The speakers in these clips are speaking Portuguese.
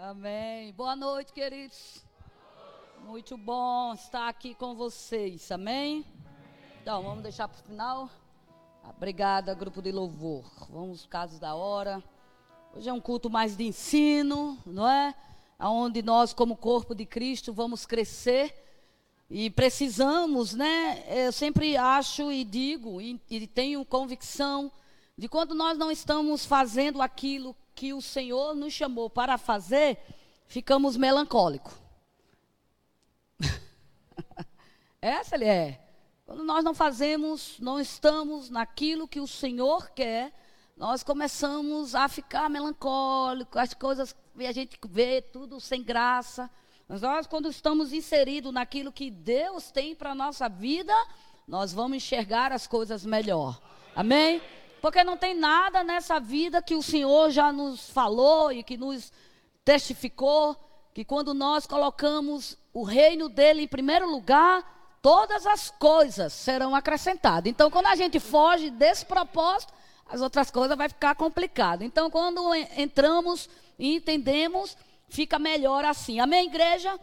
Amém. Boa noite, queridos. Muito bom estar aqui com vocês. Amém? Então, vamos deixar para o final. Obrigada, grupo de louvor. Vamos casos da hora. Hoje é um culto mais de ensino, não é? Onde nós, como corpo de Cristo, vamos crescer e precisamos, né? Eu sempre acho e digo e, e tenho convicção de quando nós não estamos fazendo aquilo que o Senhor nos chamou para fazer, ficamos melancólicos. Essa ele é. Quando nós não fazemos, não estamos naquilo que o Senhor quer, nós começamos a ficar melancólicos, as coisas, a gente vê tudo sem graça. Mas nós, quando estamos inseridos naquilo que Deus tem para a nossa vida, nós vamos enxergar as coisas melhor. Amém? Porque não tem nada nessa vida que o Senhor já nos falou e que nos testificou que quando nós colocamos o reino dele em primeiro lugar, todas as coisas serão acrescentadas. Então, quando a gente foge desse propósito, as outras coisas vai ficar complicado. Então, quando entramos e entendemos, fica melhor assim. Amém, igreja?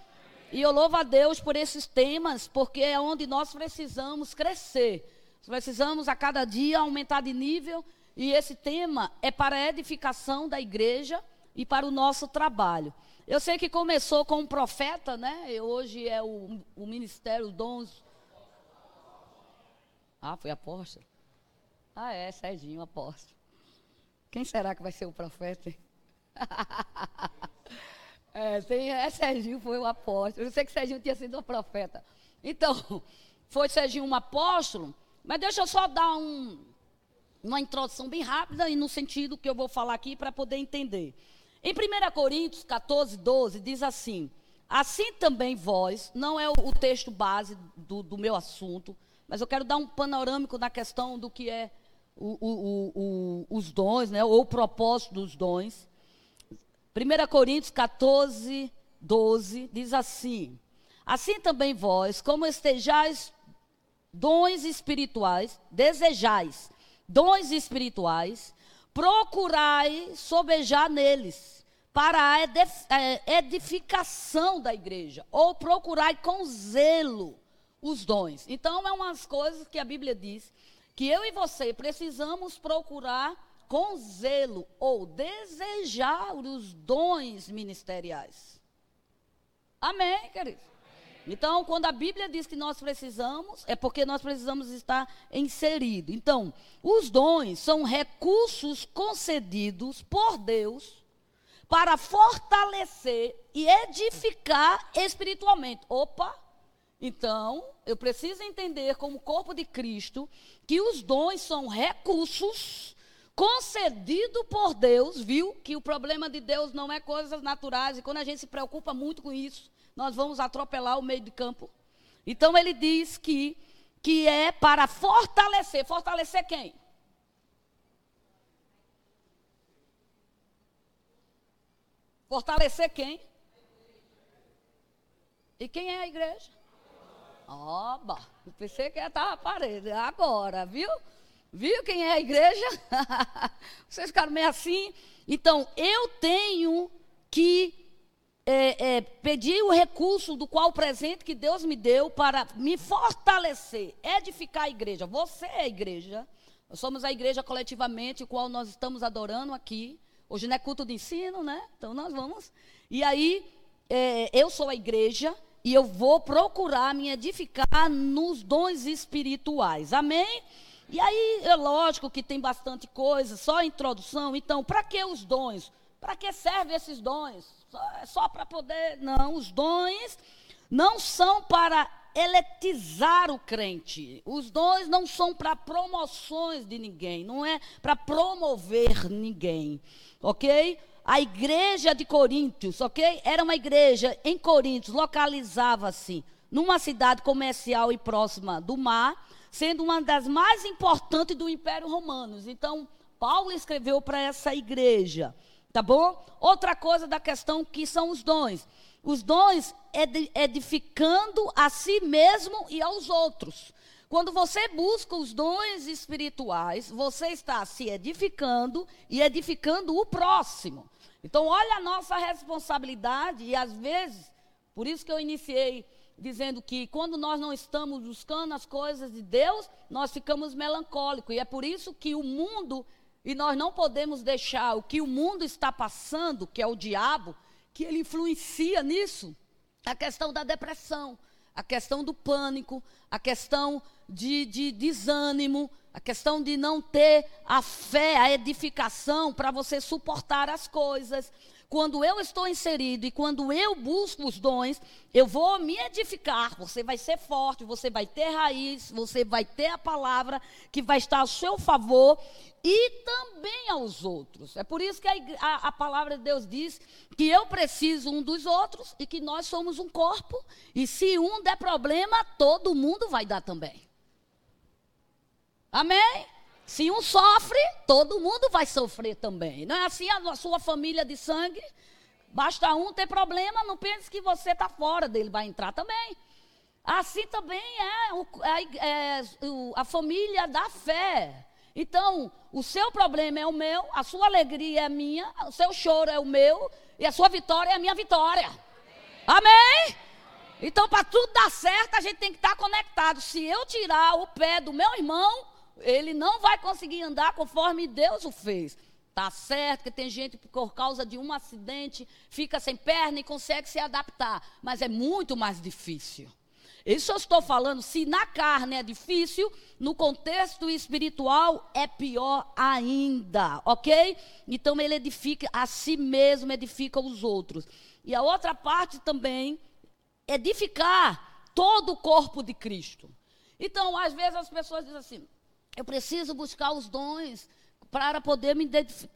E eu louvo a Deus por esses temas, porque é onde nós precisamos crescer. Precisamos a cada dia aumentar de nível e esse tema é para a edificação da igreja e para o nosso trabalho. Eu sei que começou com um profeta, né? E hoje é o, o ministério dons. Ah, foi apóstolo? Ah, é, Serginho, apóstolo. Quem será que vai ser o profeta? é, é, Serginho foi o apóstolo. Eu sei que Serginho tinha sido o profeta. Então, foi Serginho um apóstolo. Mas deixa eu só dar um, uma introdução bem rápida e no sentido que eu vou falar aqui para poder entender. Em 1 Coríntios 14, 12, diz assim: Assim também vós, não é o, o texto base do, do, meu assunto, mas eu quero dar um panorâmico na questão do que é o, o, os dons, né, ou o propósito dos dons. 1 Coríntios 14, 12 diz assim: Assim também vós, como estejais dons espirituais, desejais dons espirituais, procurai sobejar neles para a é, edificação da igreja, ou procurai com zelo os dons. Então, é umas coisas que a Bíblia diz que eu e você precisamos procurar com zelo ou desejar os dons ministeriais. Amém, querido? Então, quando a Bíblia diz que nós precisamos, é porque nós precisamos estar inseridos. Então, os dons são recursos concedidos por Deus para fortalecer e edificar espiritualmente. Opa! Então, eu preciso entender, como corpo de Cristo, que os dons são recursos concedidos por Deus, viu? Que o problema de Deus não é coisas naturais, e quando a gente se preocupa muito com isso, nós vamos atropelar o meio de campo. Então ele diz que, que é para fortalecer. Fortalecer quem? Fortalecer quem? E quem é a igreja? Oba, pensei que ia estar na parede. Agora, viu? Viu quem é a igreja? Vocês ficaram meio assim. Então, eu tenho que é, é, pedir o recurso do qual o presente que Deus me deu para me fortalecer, edificar a igreja. Você é a igreja. Nós somos a igreja coletivamente, o qual nós estamos adorando aqui. Hoje não é culto de ensino, né? Então nós vamos. E aí, é, eu sou a igreja e eu vou procurar me edificar nos dons espirituais. Amém? E aí, é lógico que tem bastante coisa, só introdução. Então, para que os dons? Para que servem esses dons? É só para poder. Não, os dons não são para eletizar o crente. Os dons não são para promoções de ninguém, não é para promover ninguém, ok? A igreja de Coríntios, ok? Era uma igreja em Coríntios, localizava-se numa cidade comercial e próxima do mar, sendo uma das mais importantes do Império Romano. Então, Paulo escreveu para essa igreja. Tá bom? Outra coisa da questão que são os dons. Os dons edificando a si mesmo e aos outros. Quando você busca os dons espirituais, você está se edificando e edificando o próximo. Então, olha a nossa responsabilidade e às vezes, por isso que eu iniciei dizendo que quando nós não estamos buscando as coisas de Deus, nós ficamos melancólicos. E é por isso que o mundo, e nós não podemos deixar o que o mundo está passando, que é o diabo, que ele influencia nisso. A questão da depressão, a questão do pânico, a questão de, de desânimo, a questão de não ter a fé, a edificação para você suportar as coisas. Quando eu estou inserido e quando eu busco os dons, eu vou me edificar. Você vai ser forte, você vai ter raiz, você vai ter a palavra que vai estar ao seu favor e também aos outros. É por isso que a, a, a, palavra de Deus diz que eu preciso um dos outros e que nós somos um corpo. E se um der problema, todo mundo vai dar também. Amém? Se um sofre, todo mundo vai sofrer também. Não é assim a sua família de sangue? Basta um ter problema, não pense que você está fora dele, vai entrar também. Assim também é, o, é, é a família da fé. Então, o seu problema é o meu, a sua alegria é minha, o seu choro é o meu e a sua vitória é a minha vitória. Amém? Então, para tudo dar certo, a gente tem que estar tá conectado. Se eu tirar o pé do meu irmão, ele não vai conseguir andar conforme Deus o fez. Tá certo que tem gente que por causa de um acidente fica sem perna e consegue se adaptar, mas é muito mais difícil. Isso eu estou falando, se na carne é difícil, no contexto espiritual é pior ainda, ok? Então ele edifica a si mesmo, edifica os outros. E a outra parte também, edificar todo o corpo de Cristo. Então, às vezes as pessoas dizem assim: eu preciso buscar os dons para poder me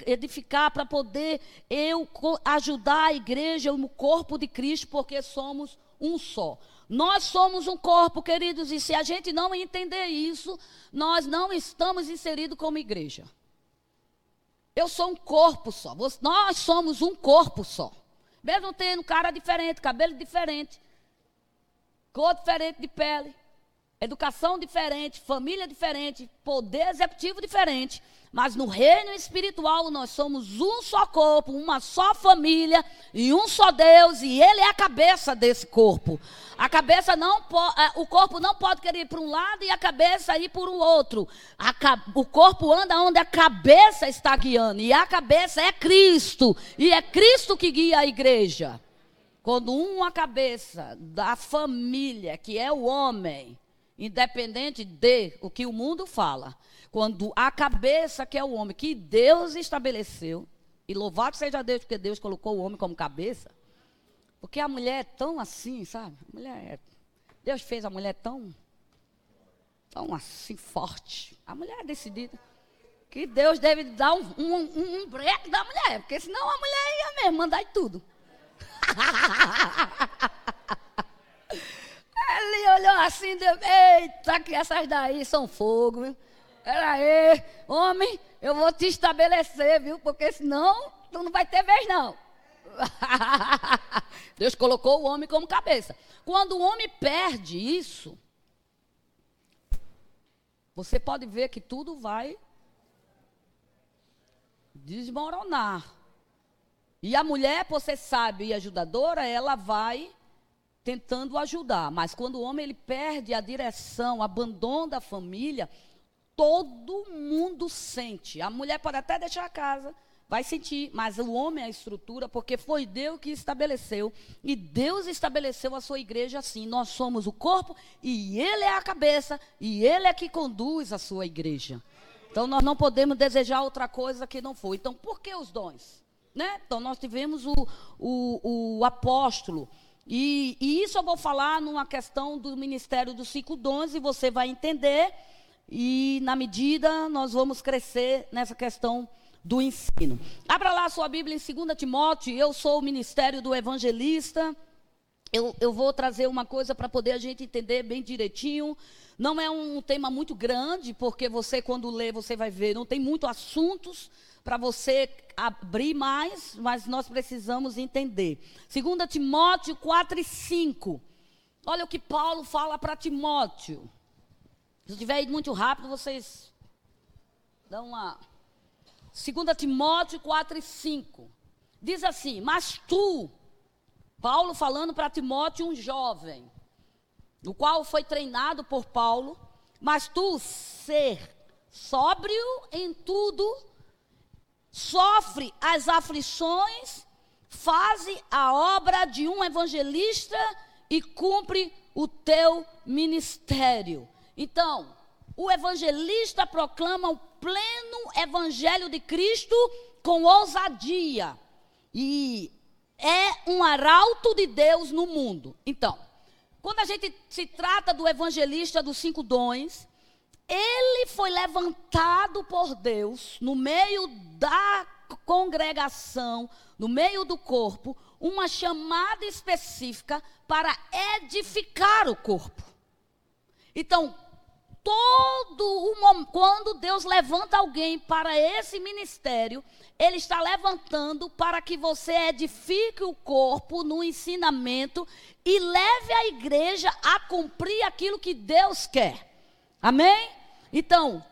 edificar, para poder eu ajudar a igreja, o corpo de Cristo, porque somos um só. Nós somos um corpo, queridos, e se a gente não entender isso, nós não estamos inseridos como igreja. Eu sou um corpo só. Nós somos um corpo só. Mesmo tendo cara diferente, cabelo diferente, cor diferente de pele, educação diferente, família diferente, poder executivo diferente, mas no reino espiritual nós somos um só corpo, uma só família e um só Deus, e Ele é a cabeça desse corpo. A cabeça não é, o corpo não pode querer ir para um lado e a cabeça ir por um outro. O corpo anda onde a cabeça está guiando, e a cabeça é Cristo, e é Cristo que guia a igreja. Quando uma cabeça da família, que é o homem, independente de o que o mundo fala, quando a cabeça que é o homem, que Deus estabeleceu, e louvado seja Deus, porque Deus colocou o homem como cabeça, porque a mulher é tão assim, sabe? A mulher é, Deus fez a mulher tão, tão assim, forte. A mulher é decidida. Que Deus deve dar um, um, um, um break da mulher, porque senão a mulher ia mesmo mandar em tudo. Ele olhou assim, deu, eita, que essas daí são fogo, viu? Era aí, homem, eu vou te estabelecer, viu? Porque senão tu não vai ter vez, não. Deus colocou o homem como cabeça. Quando o homem perde isso, você pode ver que tudo vai desmoronar. E a mulher, ser sábia e ajudadora, ela vai tentando ajudar. Mas quando o homem ele perde a direção, abandona a família, todo mundo sente. A mulher pode até deixar a casa, vai sentir, mas o homem é a estrutura, porque foi Deus que estabeleceu. E Deus estabeleceu a sua igreja assim. Nós somos o corpo e Ele é a cabeça e Ele é que conduz a sua igreja. Então nós não podemos desejar outra coisa que não foi. Então por que os dons? Né? Então nós tivemos o, o, o apóstolo e, e, isso eu vou falar numa questão do Ministério dos Cinco Dons, e você vai entender, e na medida nós vamos crescer nessa questão do ensino. Abra lá a sua Bíblia em 2 Timóteo, eu sou o Ministério do Evangelista. Eu, eu vou trazer uma coisa para poder a gente entender bem direitinho. Não é um tema muito grande, porque você, quando lê, você vai ver, não tem muitos assuntos para você abrir mais, mas nós precisamos entender. 2 Timóteo 4 e 5. Olha o que Paulo fala para Timóteo. Se tiver ido muito rápido, vocês dão uma. 2 Timóteo 4 e 5. Diz assim: Mas tu, Paulo falando para Timóteo, um jovem, o qual foi treinado por Paulo, mas tu ser sóbrio em tudo, sofre as aflições, faze a obra de um evangelista e cumpre o teu ministério. Então, o evangelista proclama o pleno evangelho de Cristo com ousadia e é um arauto de Deus no mundo. Então, quando a gente se trata do evangelista dos cinco dons, ele foi levantado por Deus no meio da congregação, no meio do corpo, uma chamada específica para edificar o corpo. Então, todo o quando Deus levanta alguém para esse ministério, ele está levantando para que você edifique o corpo no ensinamento e leve a igreja a cumprir aquilo que Deus quer. Amém? Então,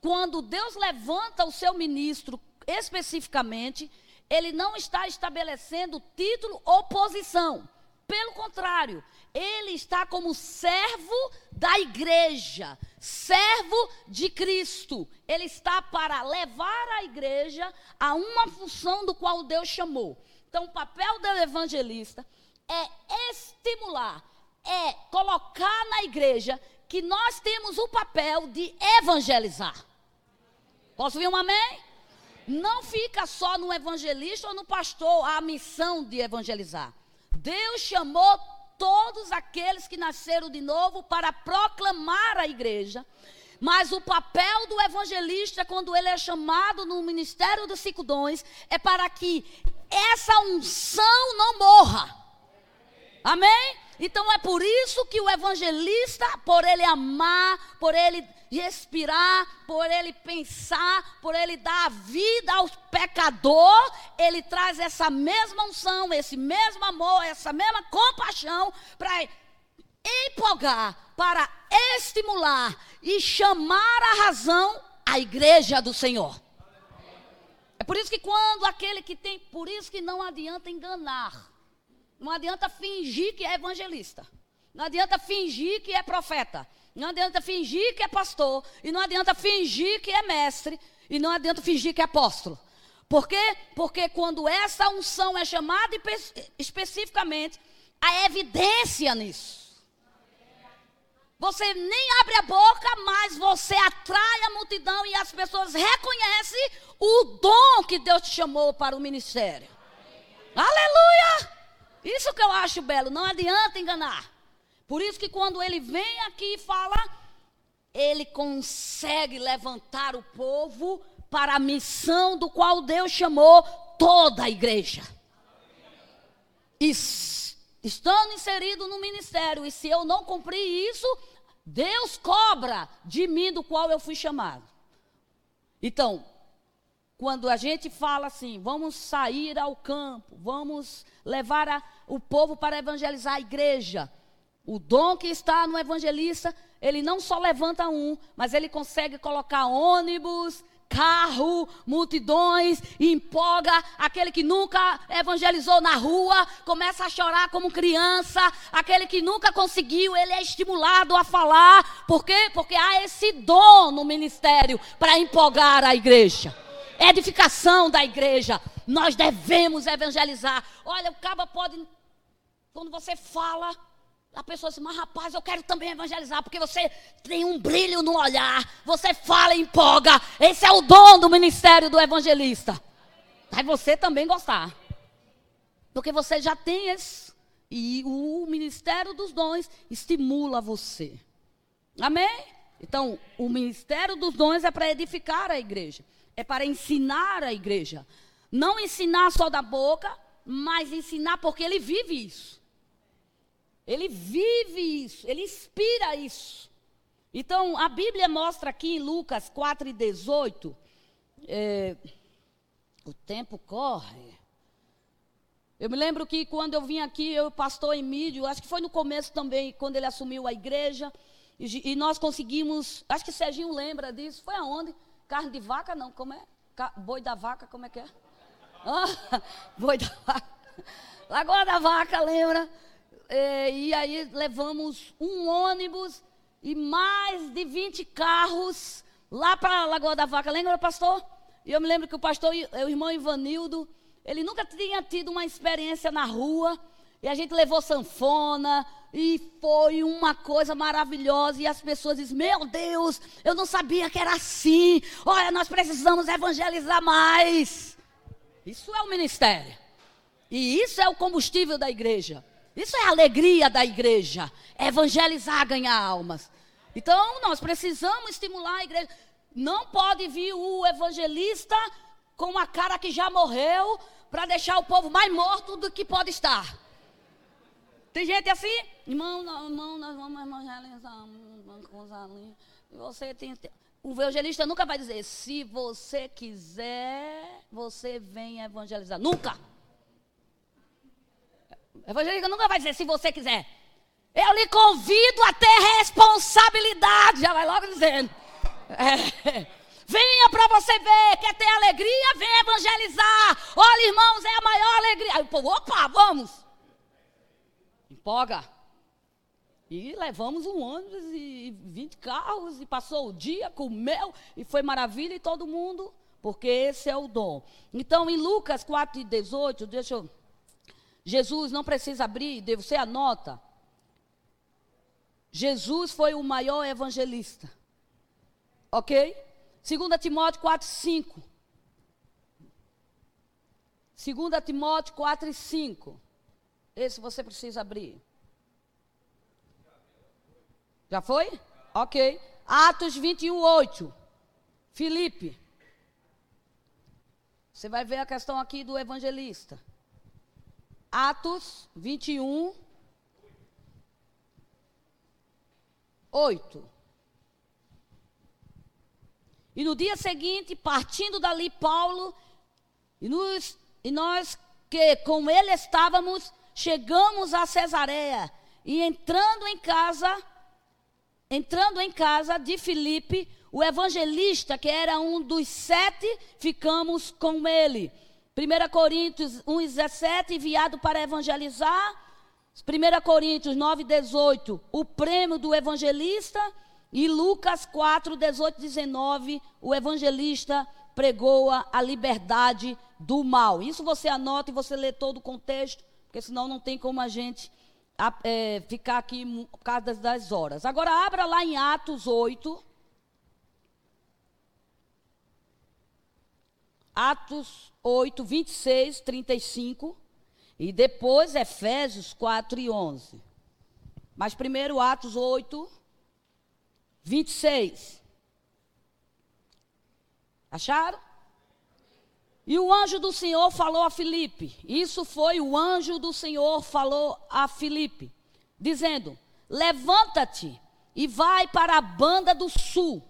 quando Deus levanta o seu ministro especificamente, ele não está estabelecendo título ou posição. Pelo contrário, ele está como servo da igreja, servo de Cristo. Ele está para levar a igreja a uma função do qual Deus chamou. Então, o papel do evangelista é estimular, é colocar na igreja que nós temos o papel de evangelizar. Posso ouvir um amém? Não fica só no evangelista ou no pastor a missão de evangelizar. Deus chamou todos aqueles que nasceram de novo para proclamar a igreja. Mas o papel do evangelista, quando ele é chamado no ministério dos cinco dons, é para que essa unção não morra. Amém? Então é por isso que o evangelista, por ele amar, por ele respirar, por ele pensar, por ele dar vida ao pecador, ele traz essa mesma unção, esse mesmo amor, essa mesma compaixão para empolgar, para estimular e chamar a razão a igreja do Senhor. É por isso que quando aquele que tem, por isso que não adianta enganar. Não adianta fingir que é evangelista. Não adianta fingir que é profeta. Não adianta fingir que é pastor. E não adianta fingir que é mestre. E não adianta fingir que é apóstolo. Por quê? Porque quando essa unção é chamada especificamente, há evidência nisso. Você nem abre a boca, mas você atrai a multidão e as pessoas reconhecem o dom que Deus te chamou para o ministério. Aleluia! Isso que eu acho belo, não adianta enganar. Por isso que quando ele vem aqui e fala, ele consegue levantar o povo para a missão do qual Deus chamou toda a igreja. Estando inserido no ministério, e se eu não cumprir isso, Deus cobra de mim do qual eu fui chamado. Então, quando a gente fala assim, vamos sair ao campo, vamos levar a, o povo para evangelizar a igreja. O dom que está no evangelista, ele não só levanta um, mas ele consegue colocar ônibus, carro, multidões, empolga aquele que nunca evangelizou na rua, começa a chorar como criança, aquele que nunca conseguiu, ele é estimulado a falar. Por quê? Porque há esse dom no ministério para empolgar a igreja edificação da igreja. Nós devemos evangelizar. Olha, o caba pode, quando você fala, a pessoa diz, mas rapaz, eu quero também evangelizar, porque você tem um brilho no olhar, você fala e empolga. Esse é o dom do ministério do evangelista. Aí você também gostar. Porque você já tem esse. E o ministério dos dons estimula você. Amém? Então, o ministério dos dons é para edificar a igreja é para ensinar a igreja. Não ensinar só da boca, mas ensinar porque ele vive isso. Ele vive isso, ele inspira isso. Então, a Bíblia mostra aqui em Lucas 4 e 18, é, o tempo corre. Eu me lembro que quando eu vim aqui, eu, pastor Emílio, acho que foi no começo também, quando ele assumiu a igreja, E, e nós conseguimos, acho que Serginho lembra disso, foi aonde? Carne de vaca, não, como é? Boi da vaca, como é que é? Ah, boi da vaca. Lagoa da Vaca, lembra? É, e aí levamos um ônibus e mais de 20 carros lá para a Lagoa da Vaca. Lembra, pastor? E eu me lembro que o pastor, o irmão Ivanildo, ele nunca tinha tido uma experiência na rua. E a gente levou sanfona, e foi uma coisa maravilhosa. E as pessoas dizem: Meu Deus, eu não sabia que era assim. Olha, nós precisamos evangelizar mais. Isso é o ministério. E isso é o combustível da igreja. Isso é a alegria da igreja. Evangelizar, ganhar almas. Então, nós precisamos estimular a igreja. Não pode vir o evangelista com a cara que já morreu para deixar o povo mais morto do que pode estar. Tem gente assim, irmão, irmão nós vamos evangelizar. Você tem, o evangelista nunca vai dizer, se você quiser, você vem evangelizar. Nunca. O evangelista nunca vai dizer, se você quiser. Eu lhe convido a ter responsabilidade. Já vai logo dizendo. É. Venha para você ver, quer ter alegria, vem evangelizar. Olha, irmãos, é a maior alegria. Aí o povo, opa, vamos. Empolga. E levamos um ônibus e 20 carros e passou o dia, comeu e foi maravilha e todo mundo, porque esse é o dom. Então, em Lucas 4 e 18, deixa eu. Jesus não precisa abrir, você anota. Jesus foi o maior evangelista. Ok? 2 Timóteo 4, 5. 2 Timóteo 4 e 5. Esse você precisa abrir. Já foi? Ok. Atos 21, 8. Filipe. Você vai ver a questão aqui do evangelista. Atos 21, 8. E no dia seguinte, partindo dali, Paulo, e, nos, e nós que com ele estávamos, chegamos a Cesareia e entrando em casa, entrando em casa de Filipe, o evangelista, que era um dos sete, ficamos com ele. 1 Coríntios 1,17, enviado para evangelizar. 1 Coríntios 9,18, o prêmio do evangelista. E Lucas 4, 18, 19, o evangelista pregou a liberdade do mal. Isso você anota e você lê todo o contexto porque senão não tem como a gente é, ficar aqui por causa das horas. Agora abra lá em Atos 8. Atos 8, 26, 35. E depois Efésios 4 e 11. Mas primeiro Atos 8, 26. Acharam? E o anjo do Senhor falou a Filipe. Isso foi o anjo do Senhor falou a Filipe, dizendo: Levanta-te e vai para a banda do sul,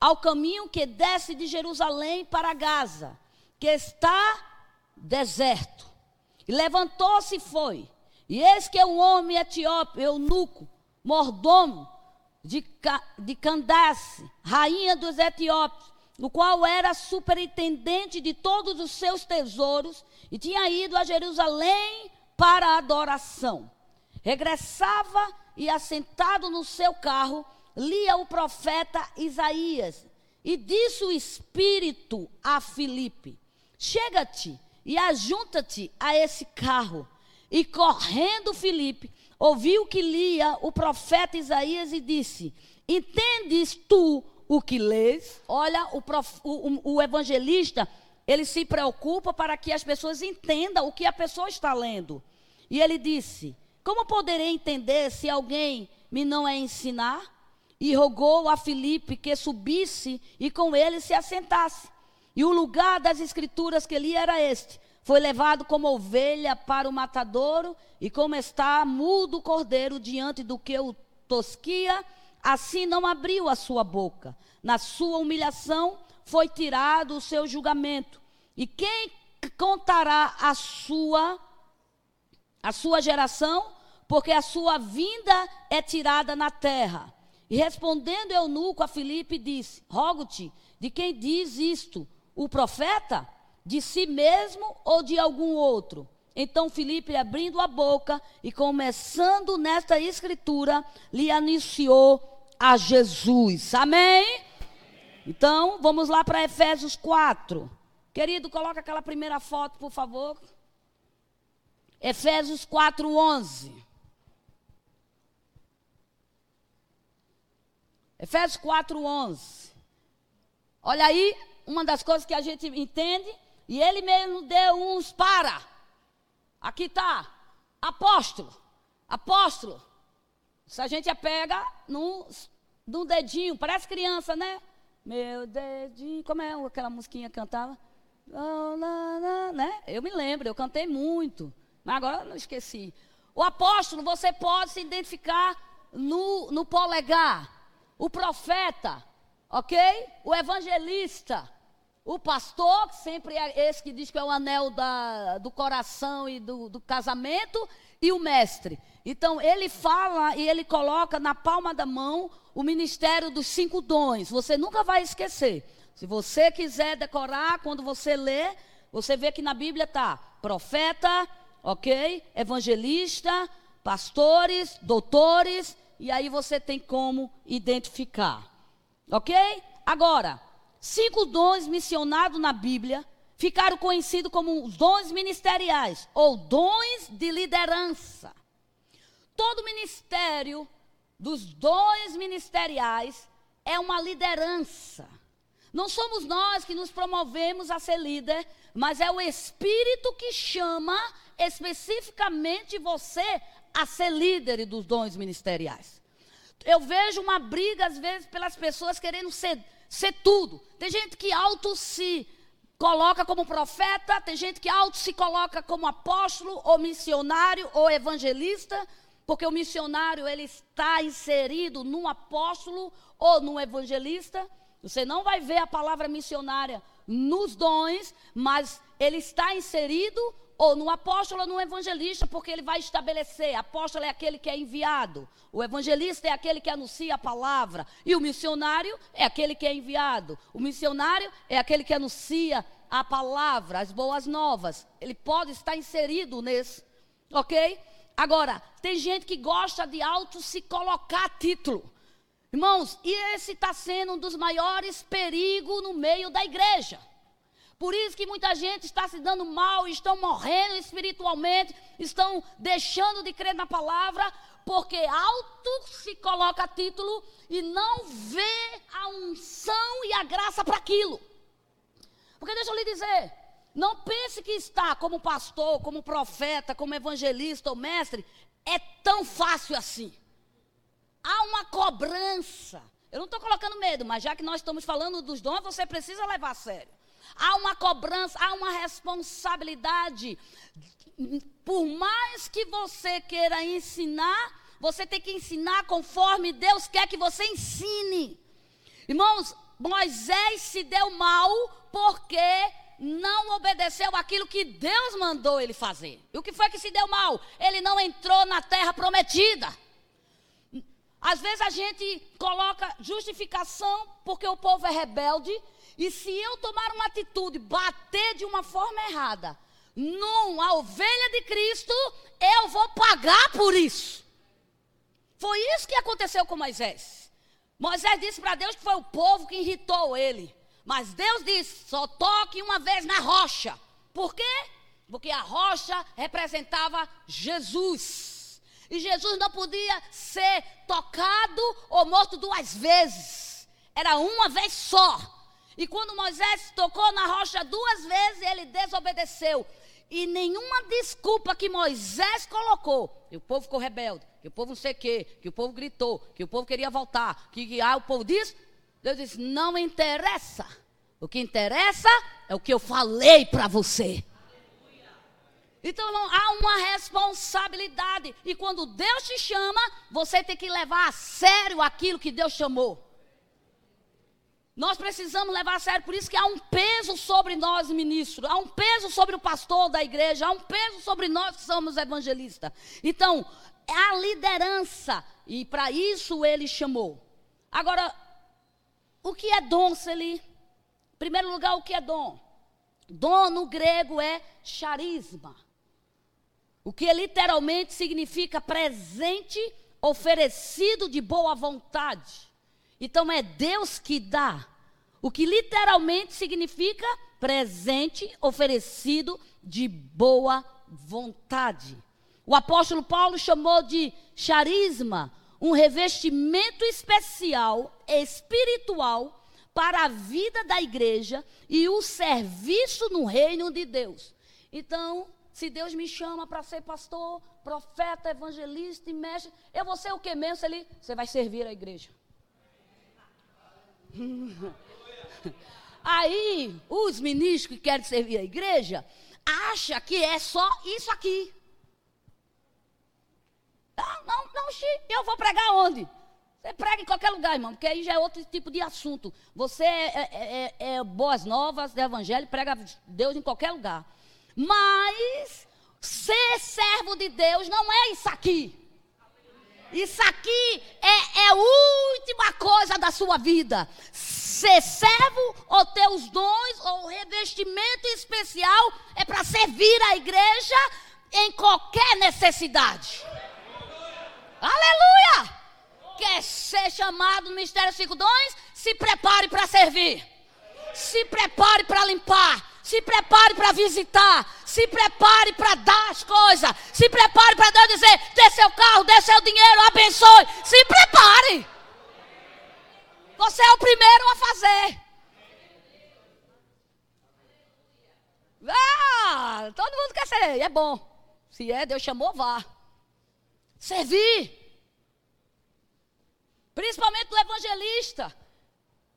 ao caminho que desce de Jerusalém para Gaza, que está deserto. E levantou-se e foi. E eis que um homem etíope, eunuco, mordomo de, de Candace, rainha dos etíopes, no qual era superintendente de todos os seus tesouros e tinha ido a Jerusalém para a adoração. Regressava e, assentado no seu carro, lia o profeta Isaías. E disse o Espírito a Filipe: Chega-te e ajunta-te a esse carro. E correndo Filipe, ouviu que lia o profeta Isaías e disse: Entendes tu o que lês. Olha, o, prof, o, o evangelista, ele se preocupa para que as pessoas entendam o que a pessoa está lendo. E ele disse: Como poderei entender se alguém me não é ensinar? E rogou a Filipe que subisse e com ele se assentasse. E o lugar das escrituras que li era este: Foi levado como ovelha para o matadouro, e como está mudo o cordeiro diante do que o tosquia, assim não abriu a sua boca. Na sua humilhação foi tirado o seu julgamento. E quem contará a sua a sua geração? Porque a sua vinda é tirada na terra. E respondendo eunuco a Filipe, disse: Rogo-te, de quem diz isto? O profeta? De si mesmo ou de algum outro? Então Filipe, abrindo a boca e começando nesta escritura, lhe anunciou a Jesus. Amém? Então, vamos lá para Efésios 4. Querido, coloca aquela primeira foto, por favor. Efésios 4, 11. Efésios 4, 11. Olha aí, uma das coisas que a gente entende, e ele mesmo deu uns para. Aqui está, apóstolo, apóstolo. Se a gente pega num, num dedinho, parece criança, né? Meu dedinho, como é aquela musiquinha que cantava? Né? Eu me lembro, eu cantei muito, mas agora eu não esqueci. O apóstolo, você pode se identificar no, no polegar o profeta, ok? O evangelista, o pastor, que sempre é esse que diz que é o anel da, do coração e do, do casamento, e o mestre. Então, ele fala e ele coloca na palma da mão o ministério dos cinco dons. Você nunca vai esquecer. Se você quiser decorar, quando você lê, você vê que na Bíblia está profeta, ok? Evangelista, pastores, doutores, e aí você tem como identificar. Ok? Agora, cinco dons mencionados na Bíblia ficaram conhecidos como dons ministeriais ou dons de liderança. Todo ministério dos dons ministeriais é uma liderança. Não somos nós que nos promovemos a ser líder, mas é o Espírito que chama especificamente você a ser líder dos dons ministeriais. Eu vejo uma briga, às vezes, pelas pessoas querendo ser, ser tudo. Tem gente que auto se coloca como profeta, tem gente que auto se coloca como apóstolo, ou missionário, ou evangelista, porque o missionário ele está inserido num apóstolo ou num evangelista. Você não vai ver a palavra missionária nos dons, mas ele está inserido ou no apóstolo ou no evangelista, porque ele vai estabelecer. Apóstolo é aquele que é enviado, o evangelista é aquele que anuncia a palavra, e o missionário é aquele que é enviado. O missionário é aquele que anuncia a palavra, as boas novas. Ele pode estar inserido nesse, ok? Agora, tem gente que gosta de auto se colocar título. Irmãos, e esse está sendo um dos maiores perigos no meio da igreja. Por isso que muita gente está se dando mal, estão morrendo espiritualmente, estão deixando de crer na palavra, porque alto se coloca título e não vê a unção e a graça para aquilo. Porque deixa eu lhe dizer, não pense que está como pastor, como profeta, como evangelista ou mestre, é tão fácil assim. Há uma cobrança. Eu não estou colocando medo, mas já que nós estamos falando dos dons, você precisa levar a sério. Há uma cobrança, há uma responsabilidade. Por mais que você queira ensinar, você tem que ensinar conforme Deus quer que você ensine. Irmãos, Moisés se deu mal porque não obedeceu aquilo que Deus mandou ele fazer. E o que foi que se deu mal? Ele não entrou na terra prometida. Às vezes a gente coloca justificação porque o povo é rebelde e se eu tomar uma atitude, bater de uma forma errada, numa ovelha de Cristo, eu vou pagar por isso. Foi isso que aconteceu com Moisés. Moisés disse para Deus que foi o povo que irritou ele. Mas Deus disse: só toque uma vez na rocha. Por quê? Porque a rocha representava Jesus. E Jesus não podia ser tocado ou morto duas vezes. Era uma vez só. E quando Moisés tocou na rocha duas vezes, ele desobedeceu. E nenhuma desculpa que Moisés colocou, que o povo ficou rebelde, que o povo não sei o quê, que o povo gritou, que o povo queria voltar, que, ah, o povo disse, Deus disse, não interessa. O que interessa é o que eu falei para você. Então não, há uma responsabilidade. E quando Deus te chama, você tem que levar a sério aquilo que Deus chamou. Nós precisamos levar a sério, por isso que há um peso sobre nós, ministros, há um peso sobre o pastor da igreja, há um peso sobre nós que somos evangelistas. Então, é a liderança, e para isso ele chamou. Agora, o que é dom, Celi? Em primeiro lugar, o que é dom? Dom no grego é charisma. O que literalmente significa presente oferecido de boa vontade. Então é Deus que dá. O que literalmente significa presente oferecido de boa vontade. O apóstolo Paulo chamou de charisma um revestimento especial, espiritual, para a vida da igreja e o serviço no reino de Deus. Então, se Deus me chama para ser pastor, profeta, evangelista e mestre, eu vou ser o que mesmo? Ele, você vai servir a igreja. Aí, os ministros que querem servir a igreja, acham que é só isso aqui. Não, não, não, eu vou pregar onde? Você prega em qualquer lugar, irmão, porque aí já é outro tipo de assunto. Você é, é, é, é boas novas do evangelho, prega Deus em qualquer lugar. Mas ser servo de Deus não é isso aqui. Isso aqui é, é a última coisa da sua vida. Ser servo ou ter os dons ou revestimento especial é para servir a igreja em qualquer necessidade. Aleluia! Quer ser chamado no Ministério Cinco Dons? Se prepare para servir. Se prepare para limpar. Se prepare para visitar. Se prepare para dar as coisas. Se prepare para Deus dizer: dê seu carro, dê seu dinheiro, abençoe. Se prepare. Você é o primeiro a fazer. Ah, todo mundo quer ser. É bom. Se é, Deus chamou, vá. Servir. Principalmente do evangelista.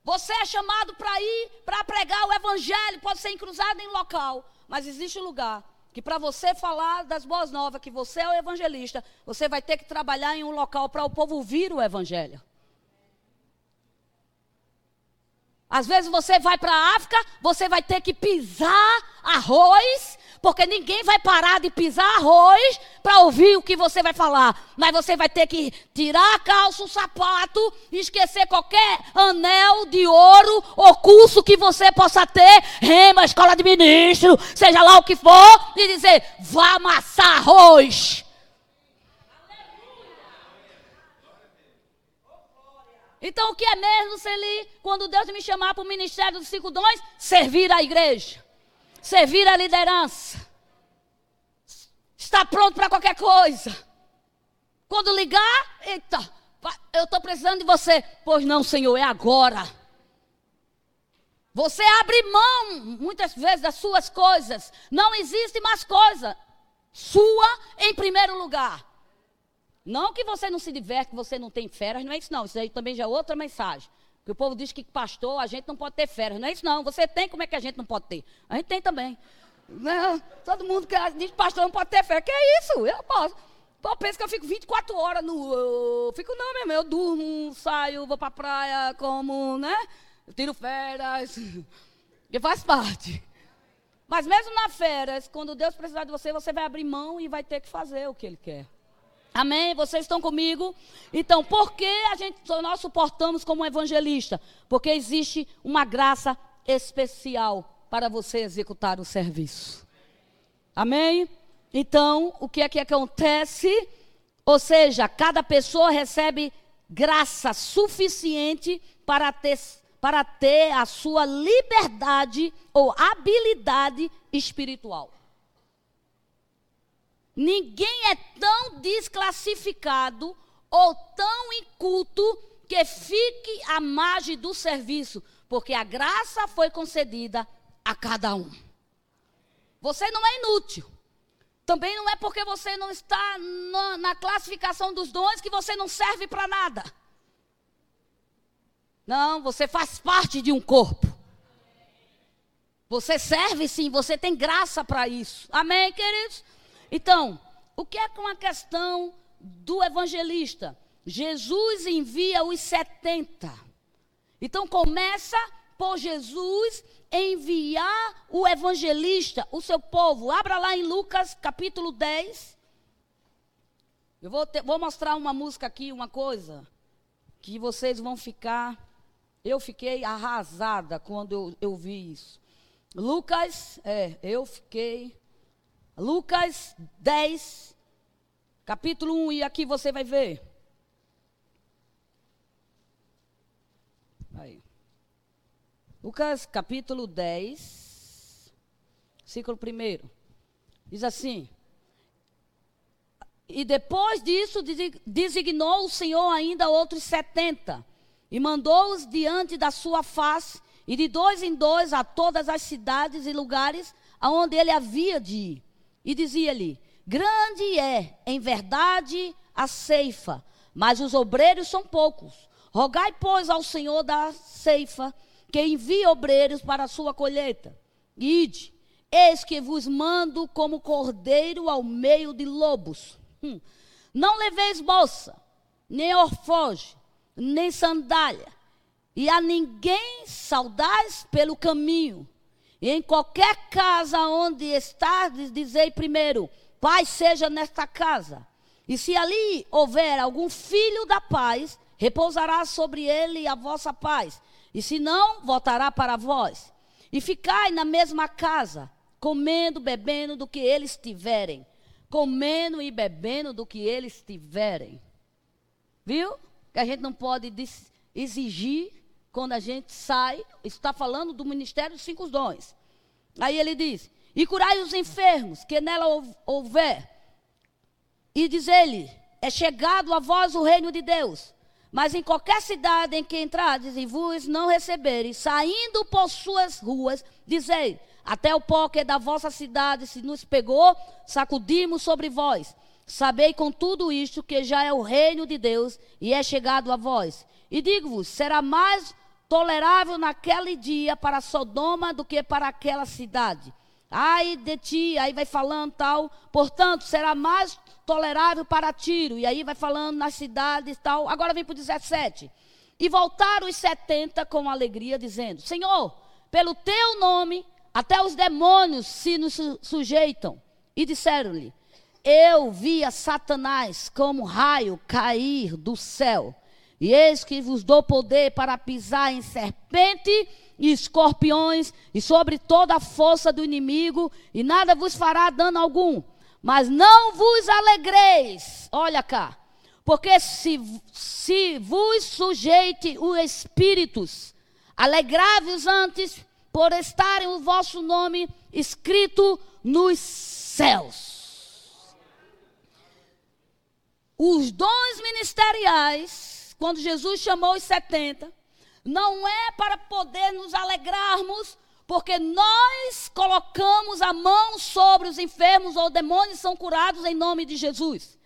Você é chamado para ir para pregar o evangelho, pode ser encruzado em local, mas existe um lugar que para você falar das boas novas, que você é o evangelista, você vai ter que trabalhar em um local para o povo ouvir o evangelho. Às vezes você vai para a África, você vai ter que pisar arroz porque ninguém vai parar de pisar arroz para ouvir o que você vai falar. Mas você vai ter que tirar a calça, o sapato, esquecer qualquer anel de ouro ou curso que você possa ter, rema, escola de ministro, seja lá o que for, e dizer: vá amassar arroz. Então, o que é mesmo, Celi, quando Deus me chamar para o ministério dos cinco dons? Servir a igreja servir a liderança, está pronto para qualquer coisa. Quando ligar, eita, eu estou precisando de você. Pois não, Senhor, é agora. Você abre mão, muitas vezes, das suas coisas. Não existe mais coisa sua em primeiro lugar. Não que você não se diverte, que você não tem férias, não é isso não. Isso aí também já é outra mensagem. Porque o povo diz que pastor, a gente não pode ter férias. Não é isso não. Você tem, como é que a gente não pode ter? A gente tem também. Não, todo mundo que diz que pastor não pode ter férias. Que é isso? Eu posso. Pô, pensa que eu fico 24 horas no. Eu fico não mesmo. Eu durmo, saio, vou pra praia, como, né? Eu tiro férias. Que faz parte. Mas mesmo nas férias, quando Deus precisar de você, você vai abrir mão e vai ter que fazer o que Ele quer. Amém? Vocês estão comigo? Então, por que a gente, nós suportamos como evangelista? Porque existe uma graça especial para você executar o serviço. Amém? Então, o que é que acontece? Ou seja, cada pessoa recebe graça suficiente para ter, para ter a sua liberdade ou habilidade espiritual. Ninguém é tão desclassificado ou tão inculto que fique à margem do serviço, porque a graça foi concedida a cada um. Você não é inútil. Também não é porque você não está na, na classificação dos dons que você não serve para nada. Não, você faz parte de um corpo. Você serve sim, você tem graça para isso. Amém, queridos? Então, o que é com a questão do evangelista? Jesus envia os 70. Então começa por Jesus enviar o evangelista, o seu povo. Abra lá em Lucas capítulo 10. Eu vou, vou mostrar uma música aqui, uma coisa. que vocês vão ficar. Eu fiquei arrasada quando eu, eu vi isso. Lucas, é, eu fiquei. Lucas 10, capítulo 1, e aqui você vai ver. Aí. Lucas capítulo 10, versículo 1. Diz assim: E depois disso designou o Senhor ainda outros setenta, e mandou-os diante da sua face, e de dois em dois a todas as cidades e lugares aonde ele havia de ir. E dizia-lhe: Grande é, em verdade, a ceifa, mas os obreiros são poucos. Rogai, pois, ao Senhor da ceifa que envie obreiros para a sua colheita. Ide, eis que vos mando como cordeiro ao meio de lobos. Hum. Não leveis bolsa, nem orfoge, nem sandália, e a ninguém saudais pelo caminho. E em qualquer casa onde estardes, dizei primeiro: Pai seja nesta casa. E se ali houver algum filho da paz, repousará sobre ele a vossa paz. E se não, voltará para vós. E ficai na mesma casa, comendo, bebendo do que eles tiverem. Comendo e bebendo do que eles tiverem. Viu? Que a gente não pode exigir quando a gente sai. Está falando do ministério dos cinco dons. Aí ele diz: E curai os enfermos que nela houver. E diz ele: É chegado a vós o reino de Deus. Mas em qualquer cidade em que entrardes e vos não receberem, saindo por suas ruas, dizei: Até o pó que é da vossa cidade se nos pegou, sacudimos sobre vós. Sabei com tudo isto que já é o reino de Deus e é chegado a vós. E digo-vos: será mais tolerável naquele dia para Sodoma do que para aquela cidade. Ai de ti, aí vai falando tal. Portanto, será mais tolerável para Tiro. E aí vai falando nas cidades tal. Agora vem para o 17. E voltaram os 70 com alegria, dizendo: Senhor, pelo teu nome, até os demônios se nos sujeitam. E disseram-lhe: Eu via Satanás como raio cair do céu. E eis que vos dou poder para pisar em serpente e escorpiões e sobre toda a força do inimigo, e nada vos fará dano algum. Mas não vos alegreis, olha cá, porque se, se vos sujeite os espíritos, alegrai-vos antes por estarem o vosso nome escrito nos céus. Os dons ministeriais quando Jesus chamou os 70, não é para poder nos alegrarmos, porque nós colocamos a mão sobre os enfermos ou demônios são curados em nome de Jesus.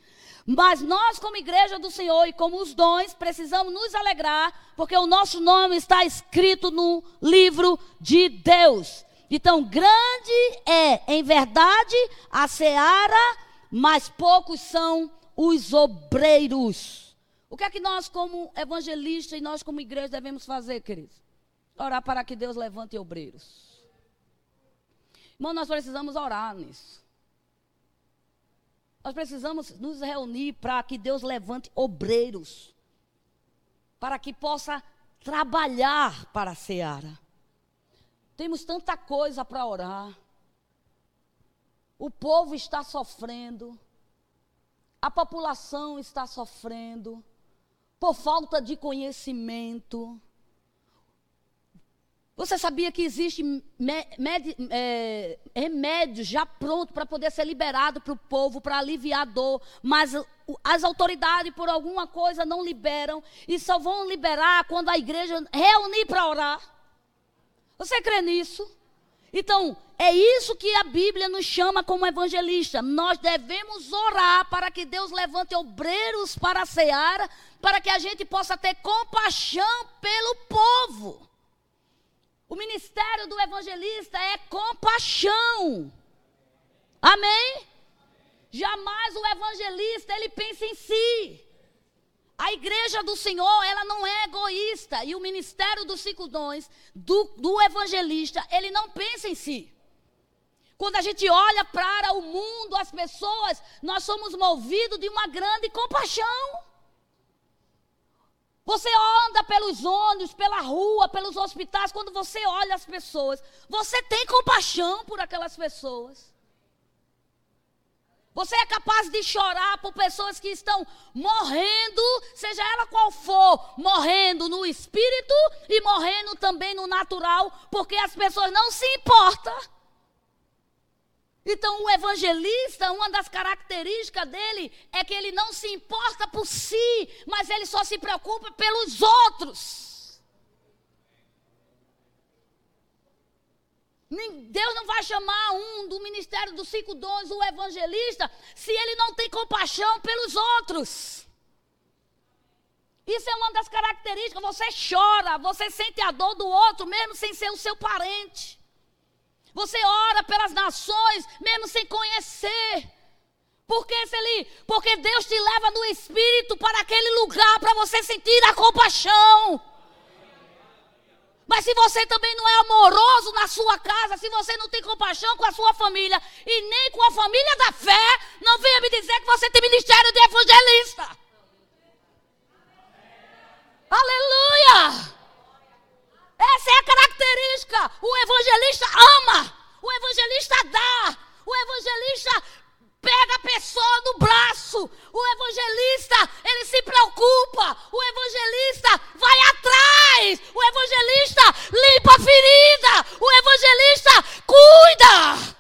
Mas nós, como igreja do Senhor e como os dons, precisamos nos alegrar, porque o nosso nome está escrito no livro de Deus. Então, grande é, em verdade, a seara, mas poucos são os obreiros. O que é que nós, como evangelistas e nós, como igreja, devemos fazer, queridos? Orar para que Deus levante obreiros. Irmão, nós precisamos orar nisso. Nós precisamos nos reunir para que Deus levante obreiros. Para que possa trabalhar para a seara. Temos tanta coisa para orar. O povo está sofrendo. A população está sofrendo por falta de conhecimento. Você sabia que existe é, remédio já pronto para poder ser liberado para o povo, para aliviar a dor, mas as autoridades, por alguma coisa, não liberam e só vão liberar quando a igreja reunir para orar? Você crê nisso? Então, é isso que a Bíblia nos chama como evangelista. Nós devemos orar para que Deus levante obreiros para a seara, para que a gente possa ter compaixão pelo povo. O ministério do evangelista é compaixão. Amém? Jamais o evangelista ele pensa em si. A igreja do Senhor, ela não é egoísta. E o ministério dos cinco dons, do, do evangelista, ele não pensa em si. Quando a gente olha para o mundo, as pessoas, nós somos movidos de uma grande compaixão. Você anda pelos ônibus, pela rua, pelos hospitais, quando você olha as pessoas, você tem compaixão por aquelas pessoas. Você é capaz de chorar por pessoas que estão morrendo, seja ela qual for, morrendo no espírito e morrendo também no natural, porque as pessoas não se importam. Então, o evangelista, uma das características dele é que ele não se importa por si, mas ele só se preocupa pelos outros. Deus não vai chamar um do ministério dos cinco dons, o evangelista, se ele não tem compaixão pelos outros. Isso é uma das características. Você chora, você sente a dor do outro, mesmo sem ser o seu parente. Você ora pelas nações, mesmo sem conhecer. Por que, Celi? Porque Deus te leva no Espírito para aquele lugar para você sentir a compaixão. Mas se você também não é amoroso na sua casa, se você não tem compaixão com a sua família e nem com a família da fé, não venha me dizer que você tem ministério de evangelista. Aleluia! Essa é a característica. O evangelista ama. O evangelista dá. O evangelista pega a pessoa no braço. O evangelista, ele se preocupa. O evangelista vai atrás. O evangelista limpa a ferida. O evangelista cuida.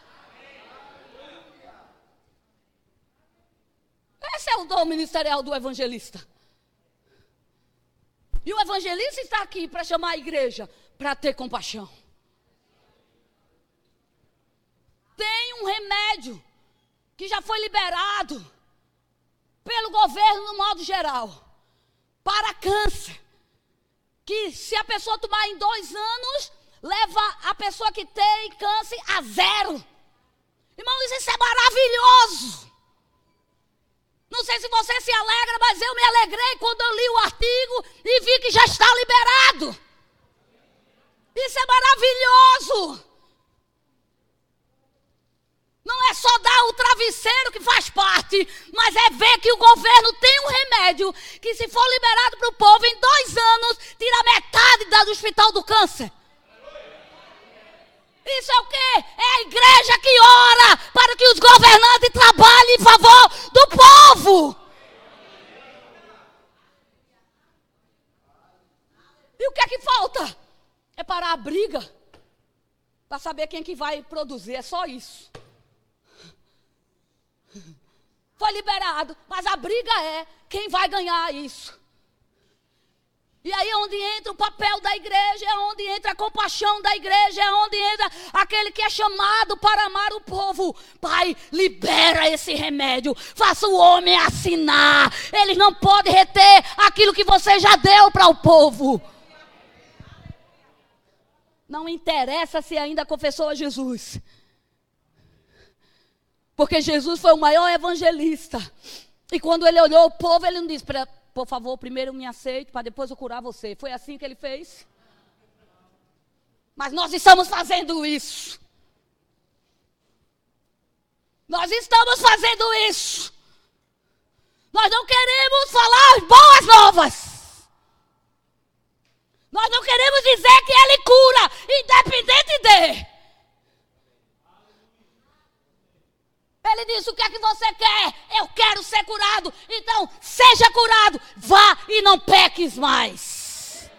Esse é o dom ministerial do evangelista. E o evangelista está aqui para chamar a igreja para ter compaixão. Tem um remédio que já foi liberado pelo governo no modo geral para câncer. Que se a pessoa tomar em dois anos, leva a pessoa que tem câncer a zero. Irmãos, isso é maravilhoso. Não sei se você se alegra, mas eu me alegrei quando eu li o artigo e vi que já está liberado. Isso é maravilhoso. Não é só dar o travesseiro que faz parte, mas é ver que o governo tem um remédio que, se for liberado para o povo, em dois anos, tira metade do hospital do câncer. Isso é o quê? É a igreja que ora para que os governantes trabalhem em favor do povo. E o que é que falta? É parar a briga. Para saber quem que vai produzir. É só isso. Foi liberado, mas a briga é quem vai ganhar isso. E aí é onde entra o papel da igreja, é onde entra a compaixão da igreja, é onde entra aquele que é chamado para amar o povo. Pai, libera esse remédio, faça o homem assinar. Eles não podem reter aquilo que você já deu para o povo. Não interessa se ainda confessou a Jesus. Porque Jesus foi o maior evangelista. E quando ele olhou o povo, ele não disse, por favor, primeiro me aceite para depois eu curar você. Foi assim que ele fez? Mas nós estamos fazendo isso. Nós estamos fazendo isso. Nós não queremos falar boas novas. Nós não queremos dizer que Ele cura, independente de. Ele disse: O que é que você quer? Eu quero ser curado. Então, seja curado. Vá e não peques mais.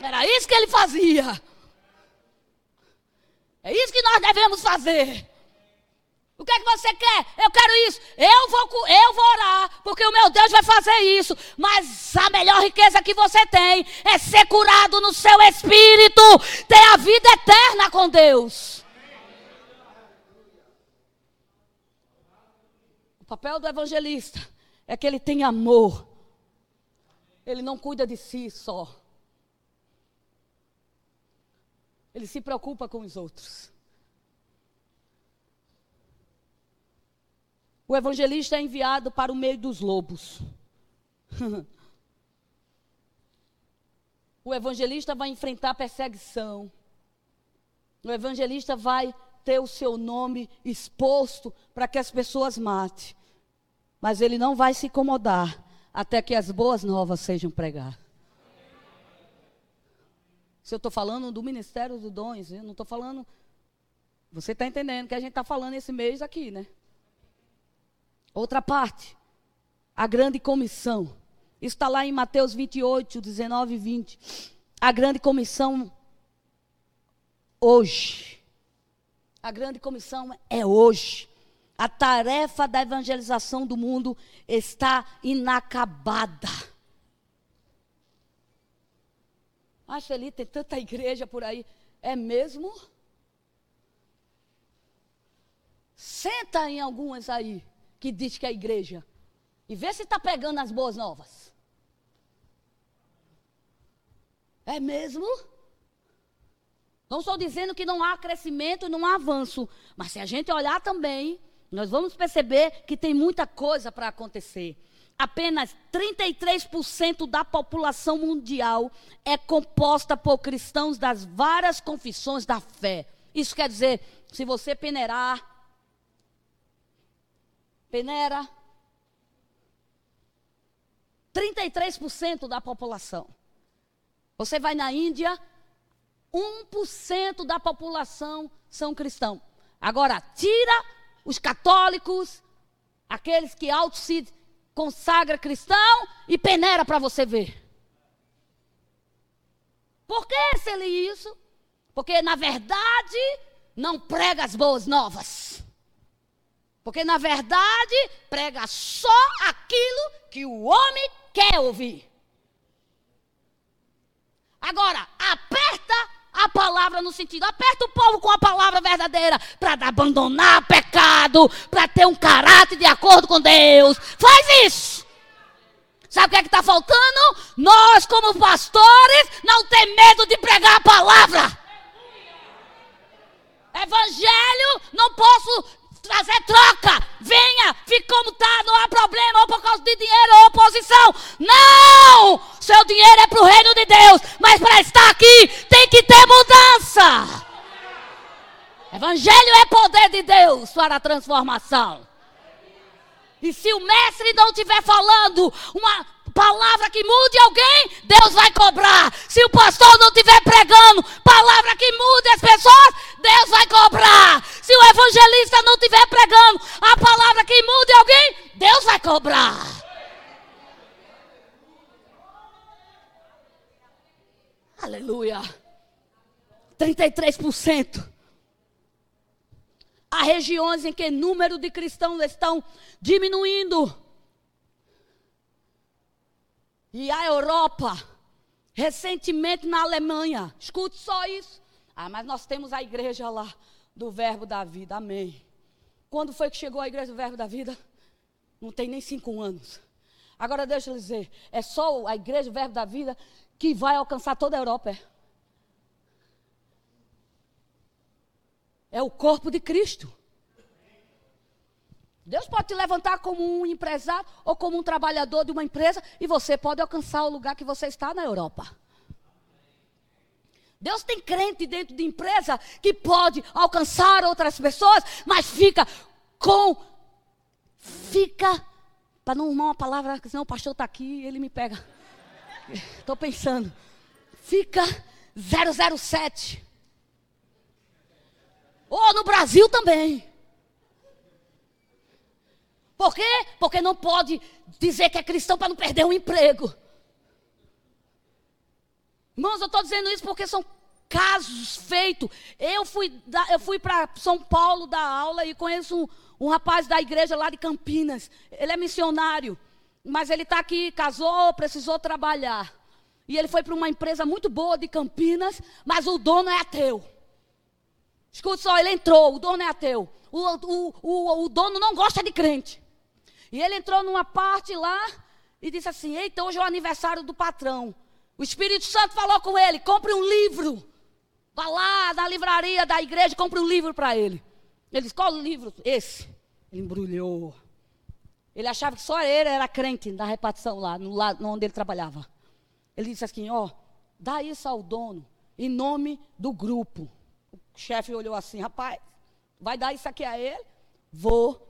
Era isso que ele fazia. É isso que nós devemos fazer. O que é que você quer? Eu quero isso. Eu vou, eu vou orar, porque o meu Deus vai fazer isso. Mas a melhor riqueza que você tem é ser curado no seu espírito, ter a vida eterna com Deus. Papel do evangelista é que ele tem amor. Ele não cuida de si só. Ele se preocupa com os outros. O evangelista é enviado para o meio dos lobos. o evangelista vai enfrentar perseguição. O evangelista vai ter o seu nome exposto para que as pessoas matem. Mas ele não vai se incomodar até que as boas novas sejam pregadas. Se eu estou falando do ministério dos dons, eu não estou falando. Você está entendendo que a gente está falando esse mês aqui, né? Outra parte, a grande comissão. Isso está lá em Mateus 28, 19 e 20. A grande comissão hoje. A grande comissão é hoje. A tarefa da evangelização do mundo está inacabada. Ah, Felipe, tem tanta igreja por aí. É mesmo? Senta em algumas aí que diz que é igreja. E vê se está pegando as boas novas. É mesmo? Não estou dizendo que não há crescimento e não há avanço. Mas se a gente olhar também, nós vamos perceber que tem muita coisa para acontecer. Apenas 33% da população mundial é composta por cristãos das várias confissões da fé. Isso quer dizer, se você peneirar, peneira, 33% da população. Você vai na Índia, 1% da população são cristãos. Agora, tira os católicos, aqueles que auto se consagra cristão e peneira para você ver. Por que se li isso? Porque na verdade não prega as boas novas. Porque na verdade prega só aquilo que o homem quer ouvir. Agora, aperta a palavra no sentido, aperta o povo com a palavra verdadeira para abandonar pecado, para ter um caráter de acordo com Deus. Faz isso. Sabe o que é que está faltando? Nós, como pastores, não tem medo de pregar a palavra. Evangelho, não posso trazer troca. Venha, fique como está, não há problema, ou por causa de dinheiro ou oposição. Não! Seu dinheiro é para o reino de Deus, mas para estar aqui tem que ter mudança. Evangelho é poder de Deus para a transformação. E se o mestre não estiver falando uma palavra que mude alguém, Deus vai cobrar. Se o pastor não estiver pregando palavra que mude as pessoas, Deus vai cobrar. Se o evangelista não estiver pregando a palavra que mude alguém, Deus vai cobrar. Aleluia. 33%. Há regiões em que o número de cristãos estão diminuindo. E a Europa, recentemente na Alemanha, escute só isso. Ah, mas nós temos a igreja lá do Verbo da Vida, amém. Quando foi que chegou a igreja do Verbo da Vida? Não tem nem cinco anos. Agora deixa eu dizer, é só a igreja do Verbo da Vida que vai alcançar toda a Europa. É, é o corpo de Cristo. Deus pode te levantar como um empresário ou como um trabalhador de uma empresa e você pode alcançar o lugar que você está na Europa. Deus tem crente dentro de empresa que pode alcançar outras pessoas, mas fica com. Fica. Para não arrumar uma palavra, senão o pastor está aqui ele me pega. Estou pensando. Fica 007. Ou no Brasil também. Por quê? Porque não pode dizer que é cristão para não perder um emprego. Irmãos, eu estou dizendo isso porque são casos feitos. Eu fui, fui para São Paulo dar aula e conheço um, um rapaz da igreja lá de Campinas. Ele é missionário, mas ele está aqui, casou, precisou trabalhar. E ele foi para uma empresa muito boa de Campinas, mas o dono é ateu. Escute só, ele entrou, o dono é ateu. O, o, o, o dono não gosta de crente. E ele entrou numa parte lá e disse assim: Eita, hoje é o aniversário do patrão. O Espírito Santo falou com ele: compre um livro. Vá lá na livraria da igreja, compre um livro para ele. Ele disse: qual livro? Esse. Ele embrulhou. Ele achava que só ele era crente na repartição lá, no lado onde ele trabalhava. Ele disse assim: ó, dá isso ao dono, em nome do grupo. O chefe olhou assim: rapaz, vai dar isso aqui a ele? Vou.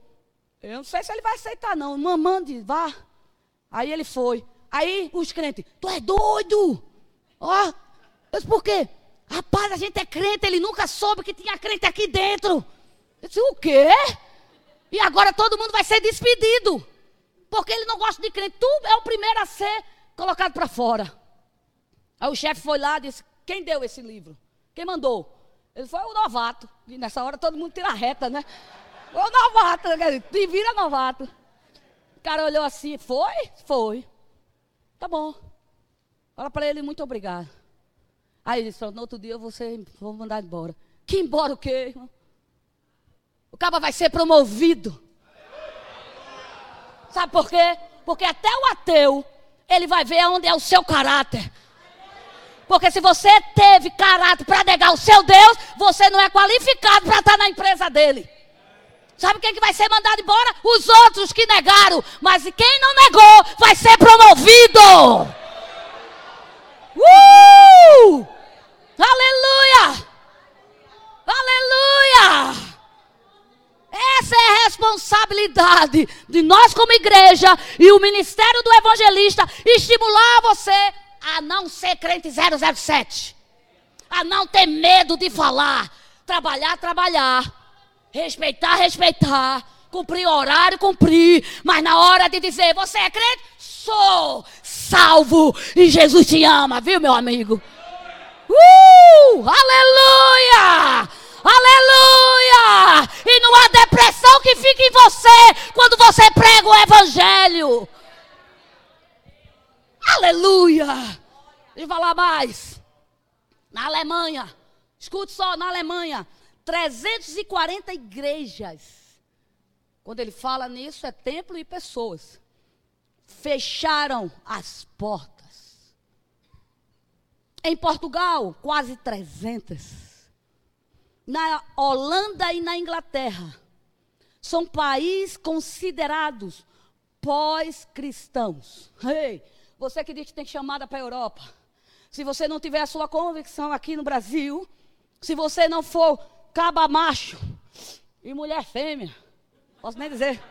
Eu não sei se ele vai aceitar, não. Mamãe vá. Aí ele foi. Aí os crentes, tu é doido? Ó, Eu disse, por quê? Rapaz, a gente é crente, ele nunca soube que tinha crente aqui dentro. Eu disse, o quê? E agora todo mundo vai ser despedido. Porque ele não gosta de crente. Tu é o primeiro a ser colocado para fora. Aí o chefe foi lá e disse: Quem deu esse livro? Quem mandou? Ele foi o novato. E nessa hora todo mundo tira a reta, né? O novato, te vira novato. O cara olhou assim: Foi? Foi. Tá bom. Fala para ele: Muito obrigado. Aí ele disse: No outro dia você vou mandar embora. Que embora o quê, irmão? O cabo vai ser promovido. Sabe por quê? Porque até o ateu, ele vai ver onde é o seu caráter. Porque se você teve caráter para negar o seu Deus, você não é qualificado para estar na empresa dele. Sabe quem que vai ser mandado embora? Os outros que negaram. Mas quem não negou vai ser promovido. Uh! Aleluia! Aleluia! Essa é a responsabilidade de nós, como igreja, e o ministério do evangelista estimular você a não ser crente 007, a não ter medo de falar, trabalhar, trabalhar, respeitar, respeitar, cumprir horário, cumprir, mas na hora de dizer você é crente, sou salvo e Jesus te ama, viu, meu amigo? Uh! Aleluia! Aleluia! E não há depressão que fique em você quando você prega o Evangelho. Aleluia! Eu falar mais. Na Alemanha, escute só, na Alemanha, 340 igrejas. Quando ele fala nisso, é templo e pessoas. Fecharam as portas. Em Portugal, quase 300 na Holanda e na Inglaterra são países considerados pós-cristãos. Ei, você que diz que tem chamada para a Europa, se você não tiver a sua convicção aqui no Brasil, se você não for caba macho e mulher fêmea, posso nem dizer,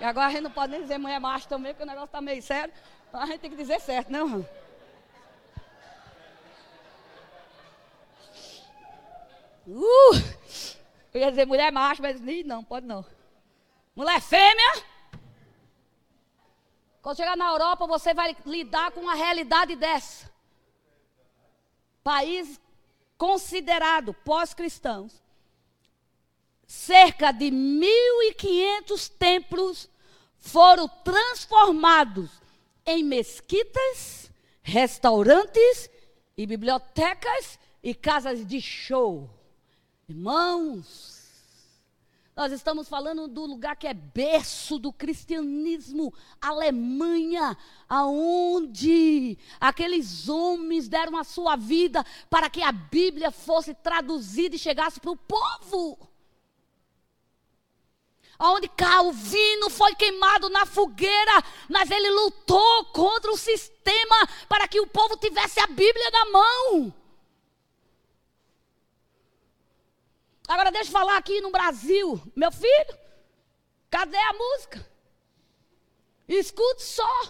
e agora a gente não pode nem dizer mulher macho também, porque o negócio está meio sério, então a gente tem que dizer certo, né, Uh! Eu ia dizer mulher macho, mas não, pode não. Mulher fêmea. Quando chegar na Europa, você vai lidar com uma realidade dessa. País considerado pós-cristãos. Cerca de 1.500 templos foram transformados em mesquitas, restaurantes e bibliotecas e casas de show. Irmãos, nós estamos falando do lugar que é berço do cristianismo, Alemanha, aonde aqueles homens deram a sua vida para que a Bíblia fosse traduzida e chegasse para o povo. Onde Calvino foi queimado na fogueira, mas ele lutou contra o sistema para que o povo tivesse a Bíblia na mão. Agora deixa eu falar aqui no Brasil. Meu filho, cadê a música? Escute só.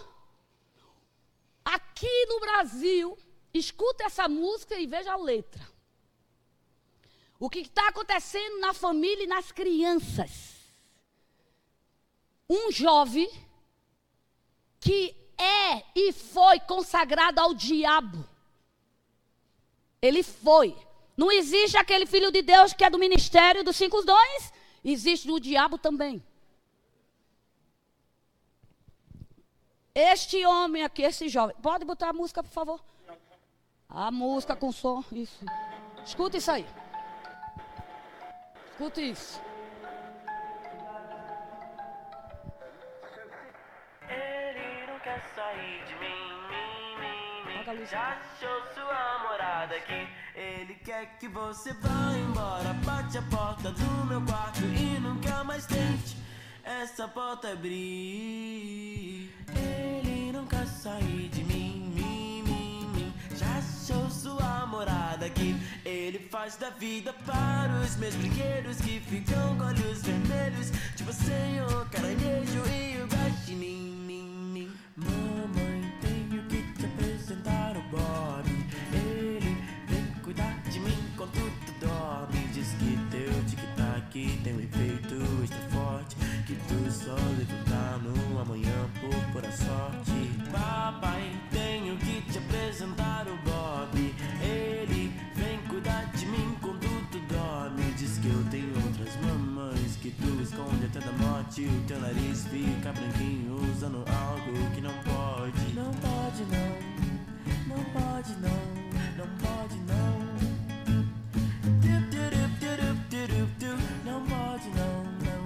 Aqui no Brasil, escuta essa música e veja a letra. O que está acontecendo na família e nas crianças. Um jovem que é e foi consagrado ao diabo. Ele foi. Não existe aquele filho de Deus que é do ministério dos cinco dons. Existe o diabo também. Este homem aqui, esse jovem. Pode botar a música, por favor? A música com som. Isso. Escuta isso aí. Escuta isso. Mim, mim. Já achou sua morada aqui. Ele quer que você vá embora. Bate a porta do meu quarto e nunca mais tente. Essa porta abrir. Ele nunca sair de mim, mim, mim, mim. Já achou sua morada aqui. Ele faz da vida para os meus brinquedos que ficam com olhos vermelhos. Tipo senhor, caranguejo e o guaxinim, Apresentar o Bob. Ele vem cuidar de mim enquanto tu dorme. Diz que teu tic-tac tem um efeito extra forte. Que tu só levantar no amanhã por pura sorte. Papai, tenho que te apresentar o Bob. Ele vem cuidar de mim enquanto tu dorme. Diz que eu tenho outras mamães que tu esconde até da morte. O teu nariz fica branquinho usando algo que não pode. Não pode, não pode não, não pode não. Não pode não, não,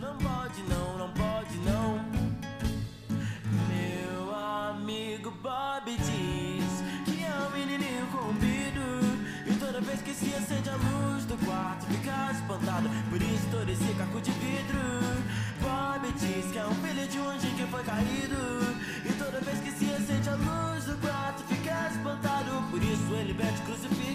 não pode não, não pode não. Meu amigo Bob diz que é um menininho corrompido E toda vez que se acende a luz do quarto fica espantado. Por isso todo esse caco de vidro. Bob diz que é um filho de um anjo que foi caído. E toda vez que se acende a luz do quarto fica isso ele pede crucifixo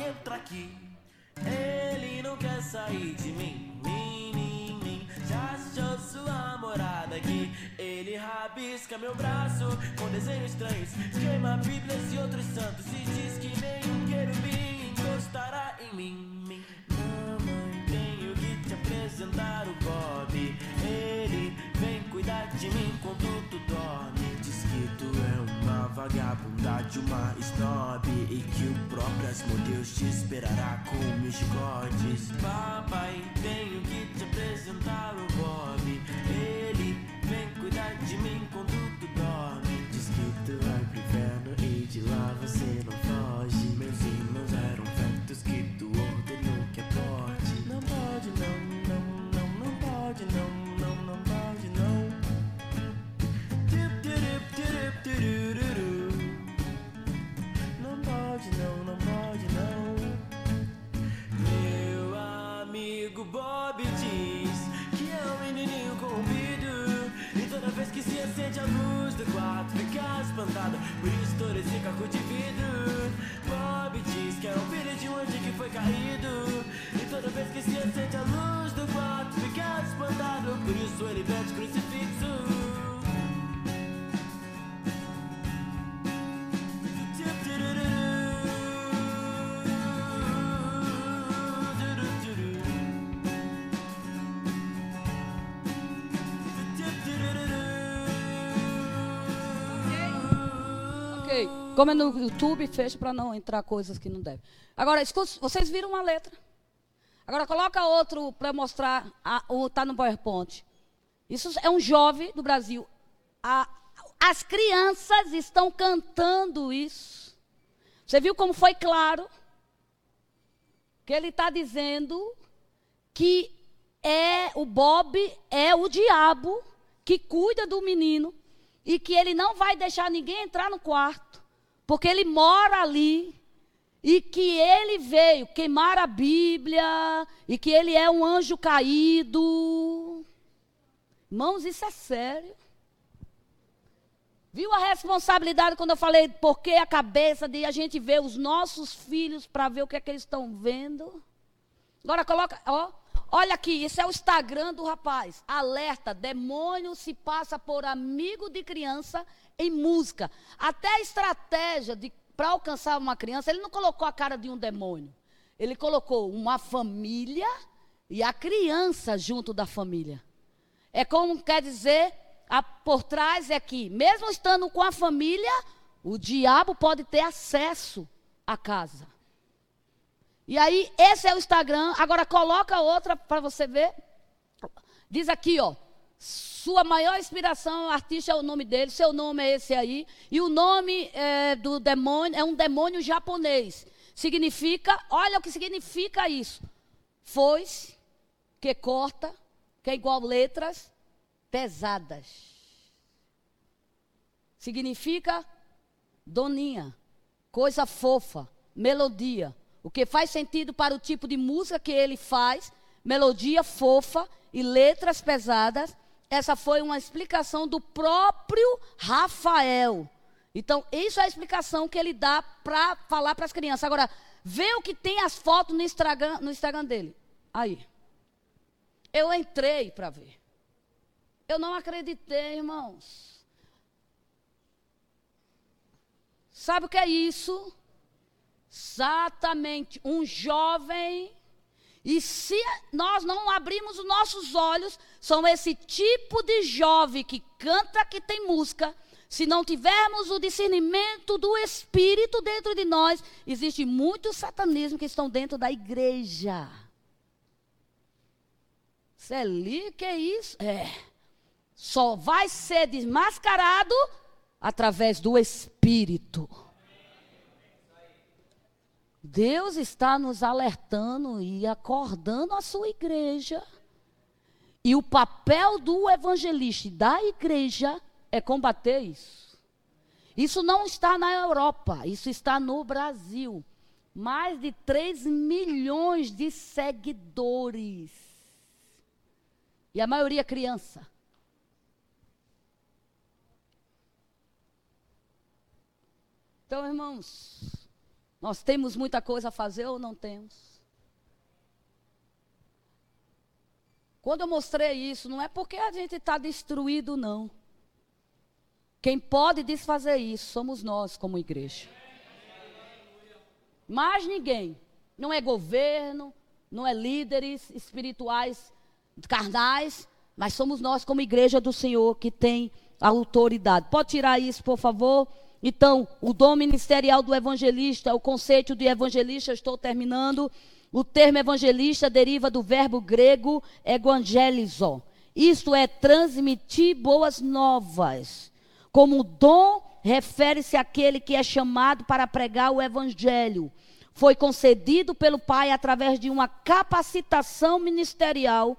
Entrar aqui. Ele não quer sair de mim, mim, mim, mim. Já achou sua morada aqui. Ele rabisca meu braço com desenhos estranhos. Queima Bíblias e outros santos. E diz que nenhum querubim encostará em mim. mim. Mamãe, tenho que te apresentar o Bob. Ele vem cuidar de mim quando tu dorme. Diz que tu é uma vagabunda de uma snob. E que o próprio Deus te esperará com mil chicotes. Papai, tenho que te apresentar o Bob. Ele vem cuidar de mim quando tu pode, não, não pode, não. Meu amigo Bob diz que é um menininho corrompido E toda vez que se acende a luz do quarto fica espantado Por isso todo esse caco de vidro. Bob diz que é um filho de um anjo que foi caído. E toda vez que se acende a luz do quarto fica espantado. Por isso ele pede crucifixo Como é no YouTube, fecha para não entrar coisas que não devem. Agora, escuta, vocês viram uma letra. Agora coloca outro para mostrar. A, o, tá no PowerPoint. Isso é um jovem do Brasil. A- as crianças estão cantando isso. Você viu como foi claro? Que ele está dizendo que é o Bob é o diabo que cuida do menino e que ele não vai deixar ninguém entrar no quarto, porque ele mora ali e que ele veio queimar a Bíblia e que ele é um anjo caído. Irmãos, isso é sério. Viu a responsabilidade quando eu falei porque a cabeça de a gente ver os nossos filhos para ver o que é que eles estão vendo? Agora coloca, ó, olha aqui, esse é o Instagram do rapaz. Alerta, demônio se passa por amigo de criança em música. Até a estratégia para alcançar uma criança, ele não colocou a cara de um demônio. Ele colocou uma família e a criança junto da família. É como quer dizer, a, por trás é que, mesmo estando com a família, o diabo pode ter acesso à casa. E aí, esse é o Instagram. Agora coloca outra para você ver. Diz aqui, ó. Sua maior inspiração, artista é o nome dele, seu nome é esse aí. E o nome é, do demônio é um demônio japonês. Significa, olha o que significa isso. Foice, que corta, que é igual letras pesadas. Significa doninha, coisa fofa, melodia. O que faz sentido para o tipo de música que ele faz, melodia fofa e letras pesadas. Essa foi uma explicação do próprio Rafael. Então, isso é a explicação que ele dá para falar para as crianças. Agora, vê o que tem as fotos no Instagram, no Instagram dele. Aí. Eu entrei para ver. Eu não acreditei, irmãos. Sabe o que é isso? Exatamente. Um jovem. E se nós não abrirmos os nossos olhos, são esse tipo de jovem que canta, que tem música. Se não tivermos o discernimento do Espírito dentro de nós, existe muito satanismo que estão dentro da igreja. Celi, que é isso? É. Só vai ser desmascarado através do Espírito. Deus está nos alertando e acordando a sua igreja. E o papel do evangelista e da igreja é combater isso. Isso não está na Europa, isso está no Brasil. Mais de 3 milhões de seguidores. E a maioria criança. Então, irmãos, nós temos muita coisa a fazer ou não temos? Quando eu mostrei isso, não é porque a gente está destruído, não. Quem pode desfazer isso somos nós, como igreja. Mais ninguém. Não é governo, não é líderes espirituais carnais, mas somos nós, como igreja do Senhor, que tem a autoridade. Pode tirar isso, por favor? Então, o dom ministerial do evangelista, o conceito de evangelista, estou terminando. O termo evangelista deriva do verbo grego evangelizo. Isto é transmitir boas novas. Como dom, refere-se àquele que é chamado para pregar o evangelho. Foi concedido pelo Pai através de uma capacitação ministerial,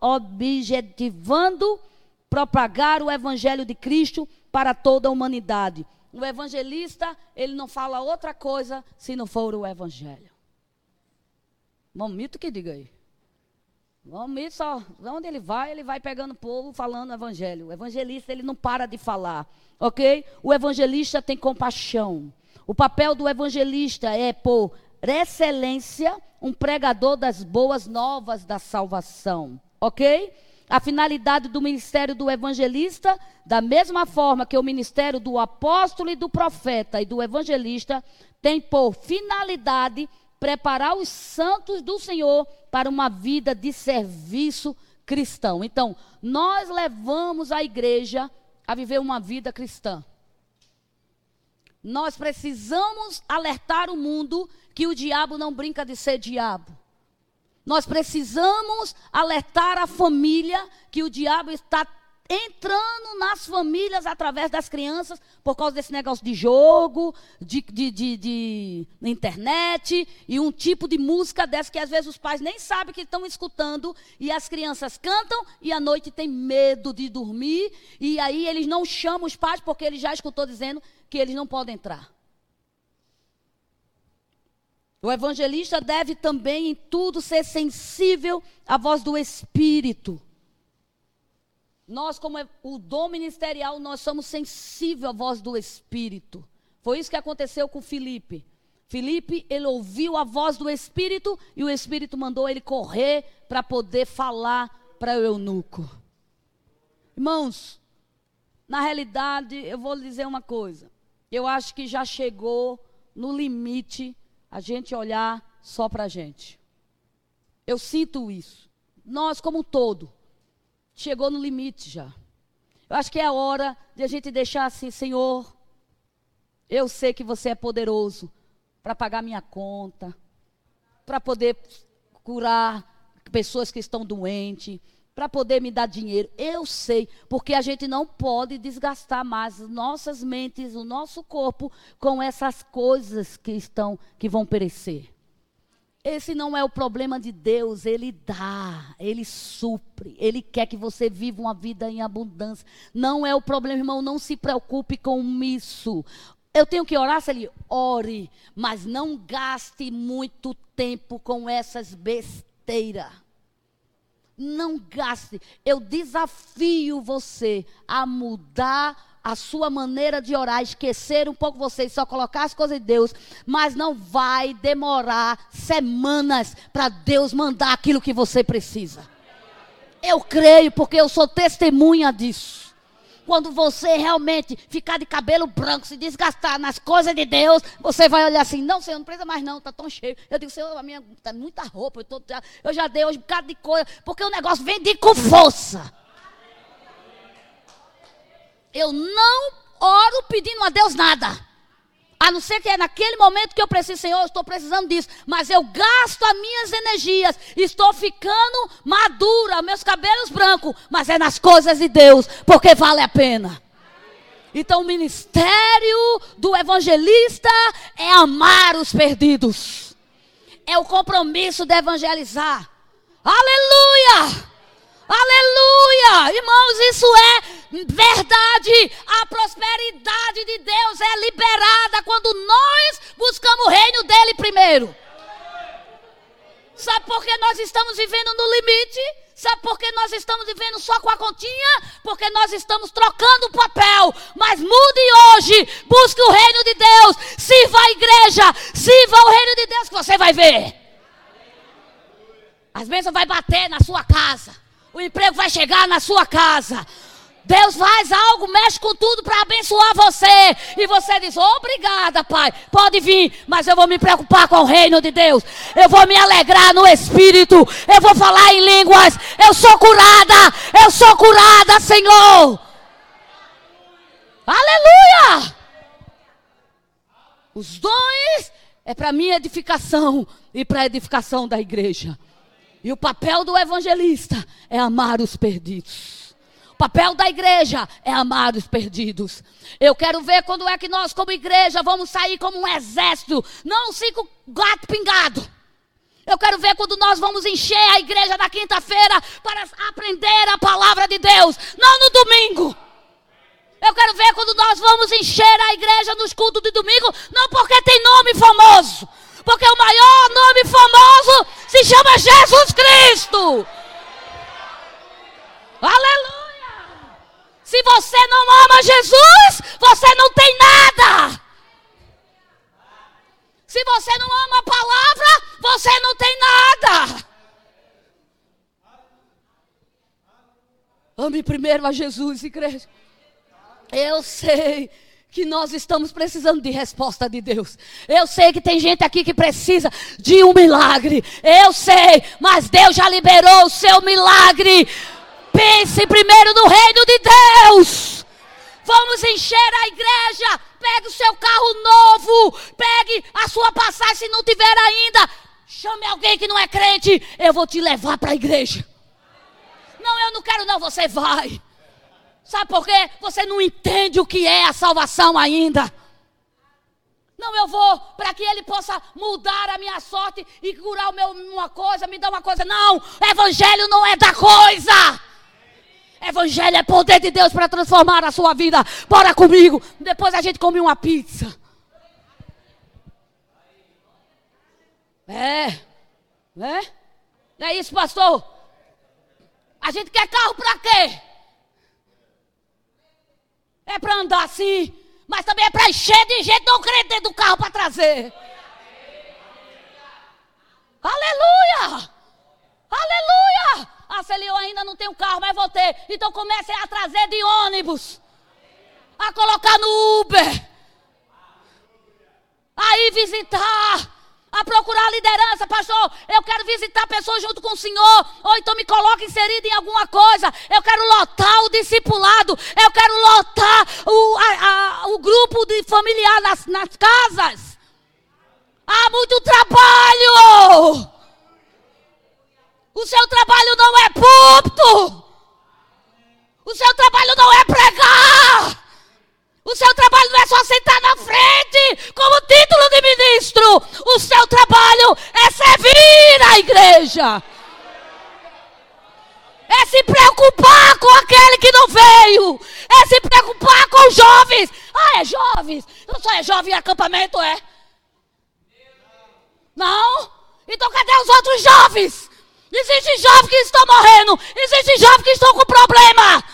objetivando propagar o evangelho de Cristo para toda a humanidade. O evangelista, ele não fala outra coisa se não for o evangelho. Momito que diga aí. Momito só, onde ele vai, ele vai pegando o povo falando o evangelho. O evangelista, ele não para de falar, ok? O evangelista tem compaixão. O papel do evangelista é, por excelência, um pregador das boas novas da salvação, ok? A finalidade do ministério do evangelista, da mesma forma que o ministério do apóstolo e do profeta e do evangelista, tem por finalidade preparar os santos do Senhor para uma vida de serviço cristão. Então, nós levamos a igreja a viver uma vida cristã. Nós precisamos alertar o mundo que o diabo não brinca de ser diabo. Nós precisamos alertar a família que o diabo está entrando nas famílias através das crianças por causa desse negócio de jogo, de, de, de, de, internet e um tipo de música dessa que às vezes os pais nem sabem que estão escutando e as crianças cantam e à noite tem medo de dormir e aí eles não chamam os pais porque ele já escutou dizendo que eles não podem entrar. O evangelista deve também em tudo ser sensível à voz do Espírito. Nós, como é o dom ministerial, nós somos sensíveis à voz do Espírito. Foi isso que aconteceu com Felipe. Felipe, ele ouviu a voz do Espírito e o Espírito mandou ele correr para poder falar para o eunuco. Irmãos, na realidade, eu vou lhe dizer uma coisa. Eu acho que já chegou no limite a gente olhar só para a gente. Eu sinto isso. Nós, como um todo, chegou no limite já. Eu acho que é a hora de a gente deixar assim, Senhor, eu sei que você é poderoso para pagar minha conta, para poder curar pessoas que estão doentes, para poder me dar dinheiro. Eu sei, porque a gente não pode desgastar mais nossas mentes, o nosso corpo com essas coisas que estão que vão perecer. Esse não é o problema de Deus, ele dá, ele supre, ele quer que você viva uma vida em abundância. Não é o problema, irmão, não se preocupe com isso. Eu tenho que orar, se ele ore, mas não gaste muito tempo com essas besteiras. Não gaste. Eu desafio você a mudar a sua maneira de orar, esquecer um pouco você e só colocar as coisas de Deus, mas não vai demorar semanas para Deus mandar aquilo que você precisa. Eu creio porque eu sou testemunha disso quando você realmente ficar de cabelo branco, se desgastar nas coisas de Deus, você vai olhar assim, não, Senhor, não precisa mais não, está tão cheio. Eu digo, Senhor, a minha está muita roupa, eu, tô, eu já dei hoje um bocado de coisa, porque o negócio vem de com força. Eu não oro pedindo a Deus nada. A não ser que é naquele momento que eu preciso, Senhor, eu estou precisando disso. Mas eu gasto as minhas energias. Estou ficando madura, meus cabelos brancos. Mas é nas coisas de Deus, porque vale a pena. Então, o ministério do evangelista é amar os perdidos. É o compromisso de evangelizar. Aleluia! Aleluia! Irmãos, isso é verdade. A prosperidade de Deus é liberada quando nós buscamos o reino dele primeiro. Sabe por que nós estamos vivendo no limite? Sabe por que nós estamos vivendo só com a continha? Porque nós estamos trocando o papel. Mas mude hoje. Busque o reino de Deus. Sirva a igreja. Sirva o reino de Deus que você vai ver. As bênçãos vai bater na sua casa. O emprego vai chegar na sua casa. Deus faz algo, mexe com tudo para abençoar você. E você diz: Obrigada, Pai. Pode vir, mas eu vou me preocupar com o reino de Deus. Eu vou me alegrar no espírito. Eu vou falar em línguas. Eu sou curada. Eu sou curada, Senhor. Aleluia! Os dons é para minha edificação e para a edificação da igreja. E o papel do evangelista é amar os perdidos. O papel da igreja é amar os perdidos. Eu quero ver quando é que nós, como igreja, vamos sair como um exército, não cinco gato pingado. Eu quero ver quando nós vamos encher a igreja na quinta-feira para aprender a palavra de Deus, não no domingo. Eu quero ver quando nós vamos encher a igreja nos cultos de domingo, não porque tem nome famoso, porque o maior nome famoso se chama Jesus Cristo. Aleluia! Se você não ama Jesus, você não tem nada. Se você não ama a palavra, você não tem nada. Ame primeiro a Jesus, igreja. Eu sei que nós estamos precisando de resposta de Deus. Eu sei que tem gente aqui que precisa de um milagre. Eu sei, mas Deus já liberou o seu milagre. Pense primeiro no reino de Deus. Vamos encher a igreja. Pegue o seu carro novo. Pegue a sua passagem se não tiver ainda. Chame alguém que não é crente. Eu vou te levar para a igreja. Não, eu não quero, não. Você vai. Sabe por quê? Você não entende o que é a salvação ainda. Não, eu vou para que ele possa mudar a minha sorte e curar meu, uma coisa, me dar uma coisa. Não, evangelho não é da coisa. Evangelho é poder de Deus para transformar a sua vida. Bora comigo. Depois a gente come uma pizza. É. Né? Não é isso, pastor? A gente quer carro para quê? É para andar assim, mas também é para encher de gente não crente dentro do carro para trazer. Aleluia! Aleluia! Ah, se eu ainda não tenho carro, mas vou ter. Então comece a trazer de ônibus. A colocar no Uber. Aí visitar a procurar liderança, pastor. Eu quero visitar pessoas junto com o Senhor, ou então me coloque inserido em alguma coisa. Eu quero lotar o discipulado, eu quero lotar o, a, a, o grupo de familiar nas, nas casas. Há muito trabalho. O seu trabalho não é púlpito. O seu trabalho não é pregar. O seu trabalho não é só sentar na frente como título de ministro. O seu trabalho é servir a igreja. É se preocupar com aquele que não veio. É se preocupar com os jovens. Ah, é jovens. Não só é jovem em acampamento, é? Não? Então cadê os outros jovens? Existem jovens que estão morrendo. Existem jovens que estão com problema.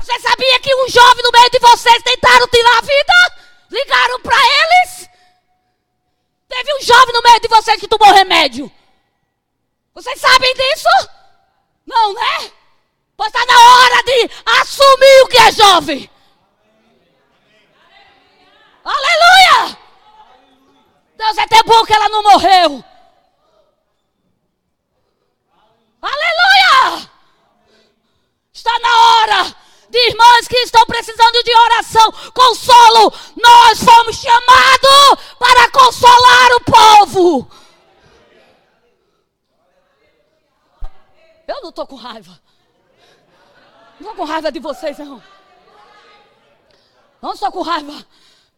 Você sabia que um jovem no meio de vocês tentaram tirar a vida? Ligaram para eles? Teve um jovem no meio de vocês que tomou remédio. Vocês sabem disso? Não, né? Pois está na hora de assumir o que é jovem. Aleluia! Deus é tão bom que ela não morreu. Aleluia! Está na hora de irmãs que estão precisando de oração, consolo. Nós fomos chamados para consolar o povo. Eu não estou com raiva. Não estou com raiva de vocês, não. Não estou com raiva.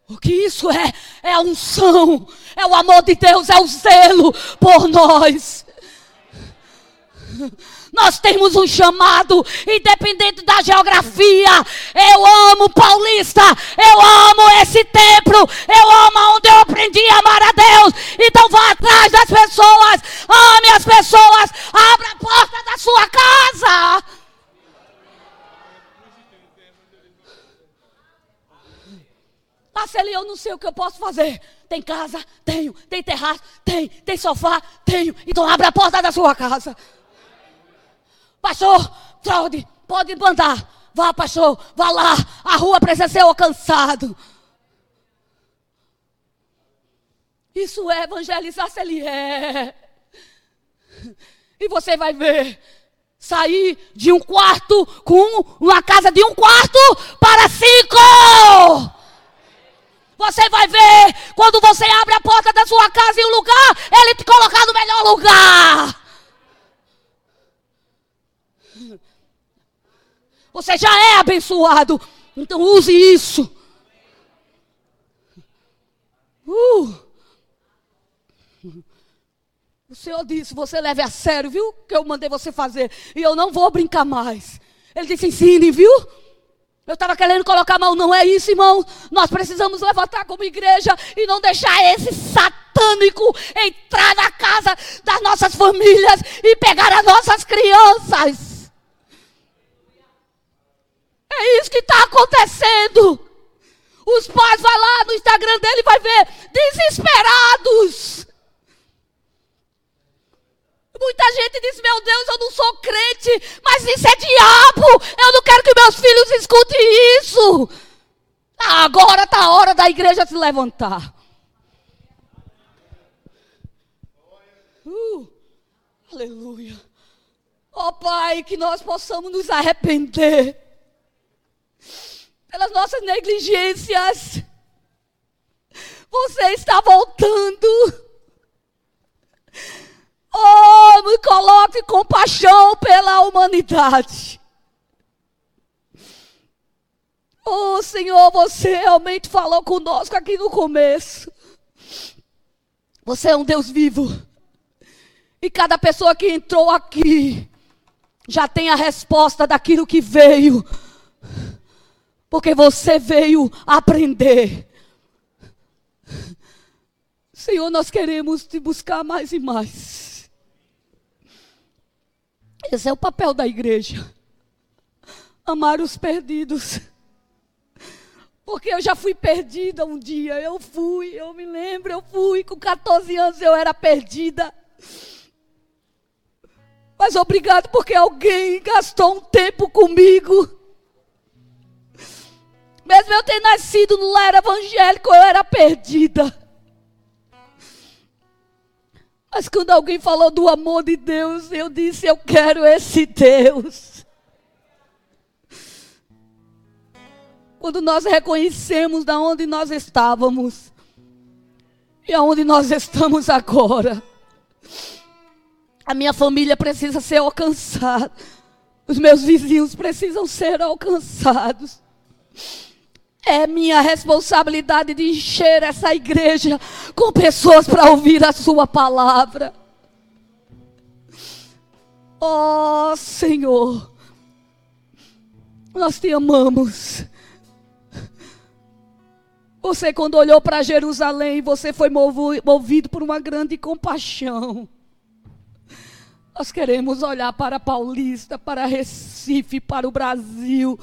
O que isso é? É a unção, é o amor de Deus, é o zelo por nós. Nós temos um chamado, independente da geografia. Eu amo Paulista, eu amo esse templo, eu amo onde eu aprendi a amar a Deus. Então vá atrás das pessoas, ame as pessoas, abra a porta da sua casa. Marcelinho, eu não sei o que eu posso fazer. Tem casa? Tenho. Tem terraço? Tem. Tem sofá? Tenho. Então abre a porta da sua casa. Pastor, Claude, pode mandar. Vá, pastor, vá lá. A rua precisa ser alcançada. Isso é evangelizar se ele é. E você vai ver sair de um quarto com uma casa de um quarto para cinco. Você vai ver quando você abre a porta da sua casa em um lugar, ele te colocar no melhor lugar. Você já é abençoado. Então use isso. Uh. O Senhor disse: Você leve a sério, viu? Que eu mandei você fazer. E eu não vou brincar mais. Ele disse: Ensine, viu? Eu estava querendo colocar a mão, não é isso, irmão. Nós precisamos levantar como igreja e não deixar esse satânico entrar na casa das nossas famílias e pegar as nossas crianças. É isso que está acontecendo. Os pais vão lá no Instagram dele e vai ver desesperados. Muita gente diz: Meu Deus, eu não sou crente, mas isso é diabo. Eu não quero que meus filhos escutem isso. Agora está a hora da igreja se levantar. Uh, aleluia. Ó oh, Pai, que nós possamos nos arrepender pelas nossas negligências. Você está voltando. Oh, me coloque compaixão pela humanidade. Oh, Senhor, você realmente falou conosco aqui no começo. Você é um Deus vivo. E cada pessoa que entrou aqui já tem a resposta daquilo que veio porque você veio aprender. Senhor, nós queremos te buscar mais e mais. Esse é o papel da igreja. Amar os perdidos. Porque eu já fui perdida um dia. Eu fui, eu me lembro, eu fui. Com 14 anos eu era perdida. Mas obrigado porque alguém gastou um tempo comigo mesmo eu ter nascido no lar evangélico, eu era perdida. Mas quando alguém falou do amor de Deus, eu disse: Eu quero esse Deus. Quando nós reconhecemos da onde nós estávamos e aonde nós estamos agora, a minha família precisa ser alcançada, os meus vizinhos precisam ser alcançados. É minha responsabilidade de encher essa igreja com pessoas para ouvir a Sua palavra. Oh Senhor, nós te amamos. Você, quando olhou para Jerusalém, você foi movido por uma grande compaixão. Nós queremos olhar para Paulista, para Recife, para o Brasil,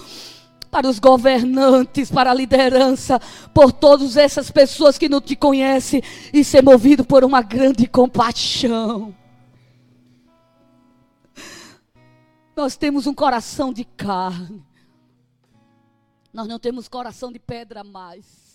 para os governantes, para a liderança, por todas essas pessoas que não te conhecem e ser movido por uma grande compaixão. Nós temos um coração de carne. Nós não temos coração de pedra mais.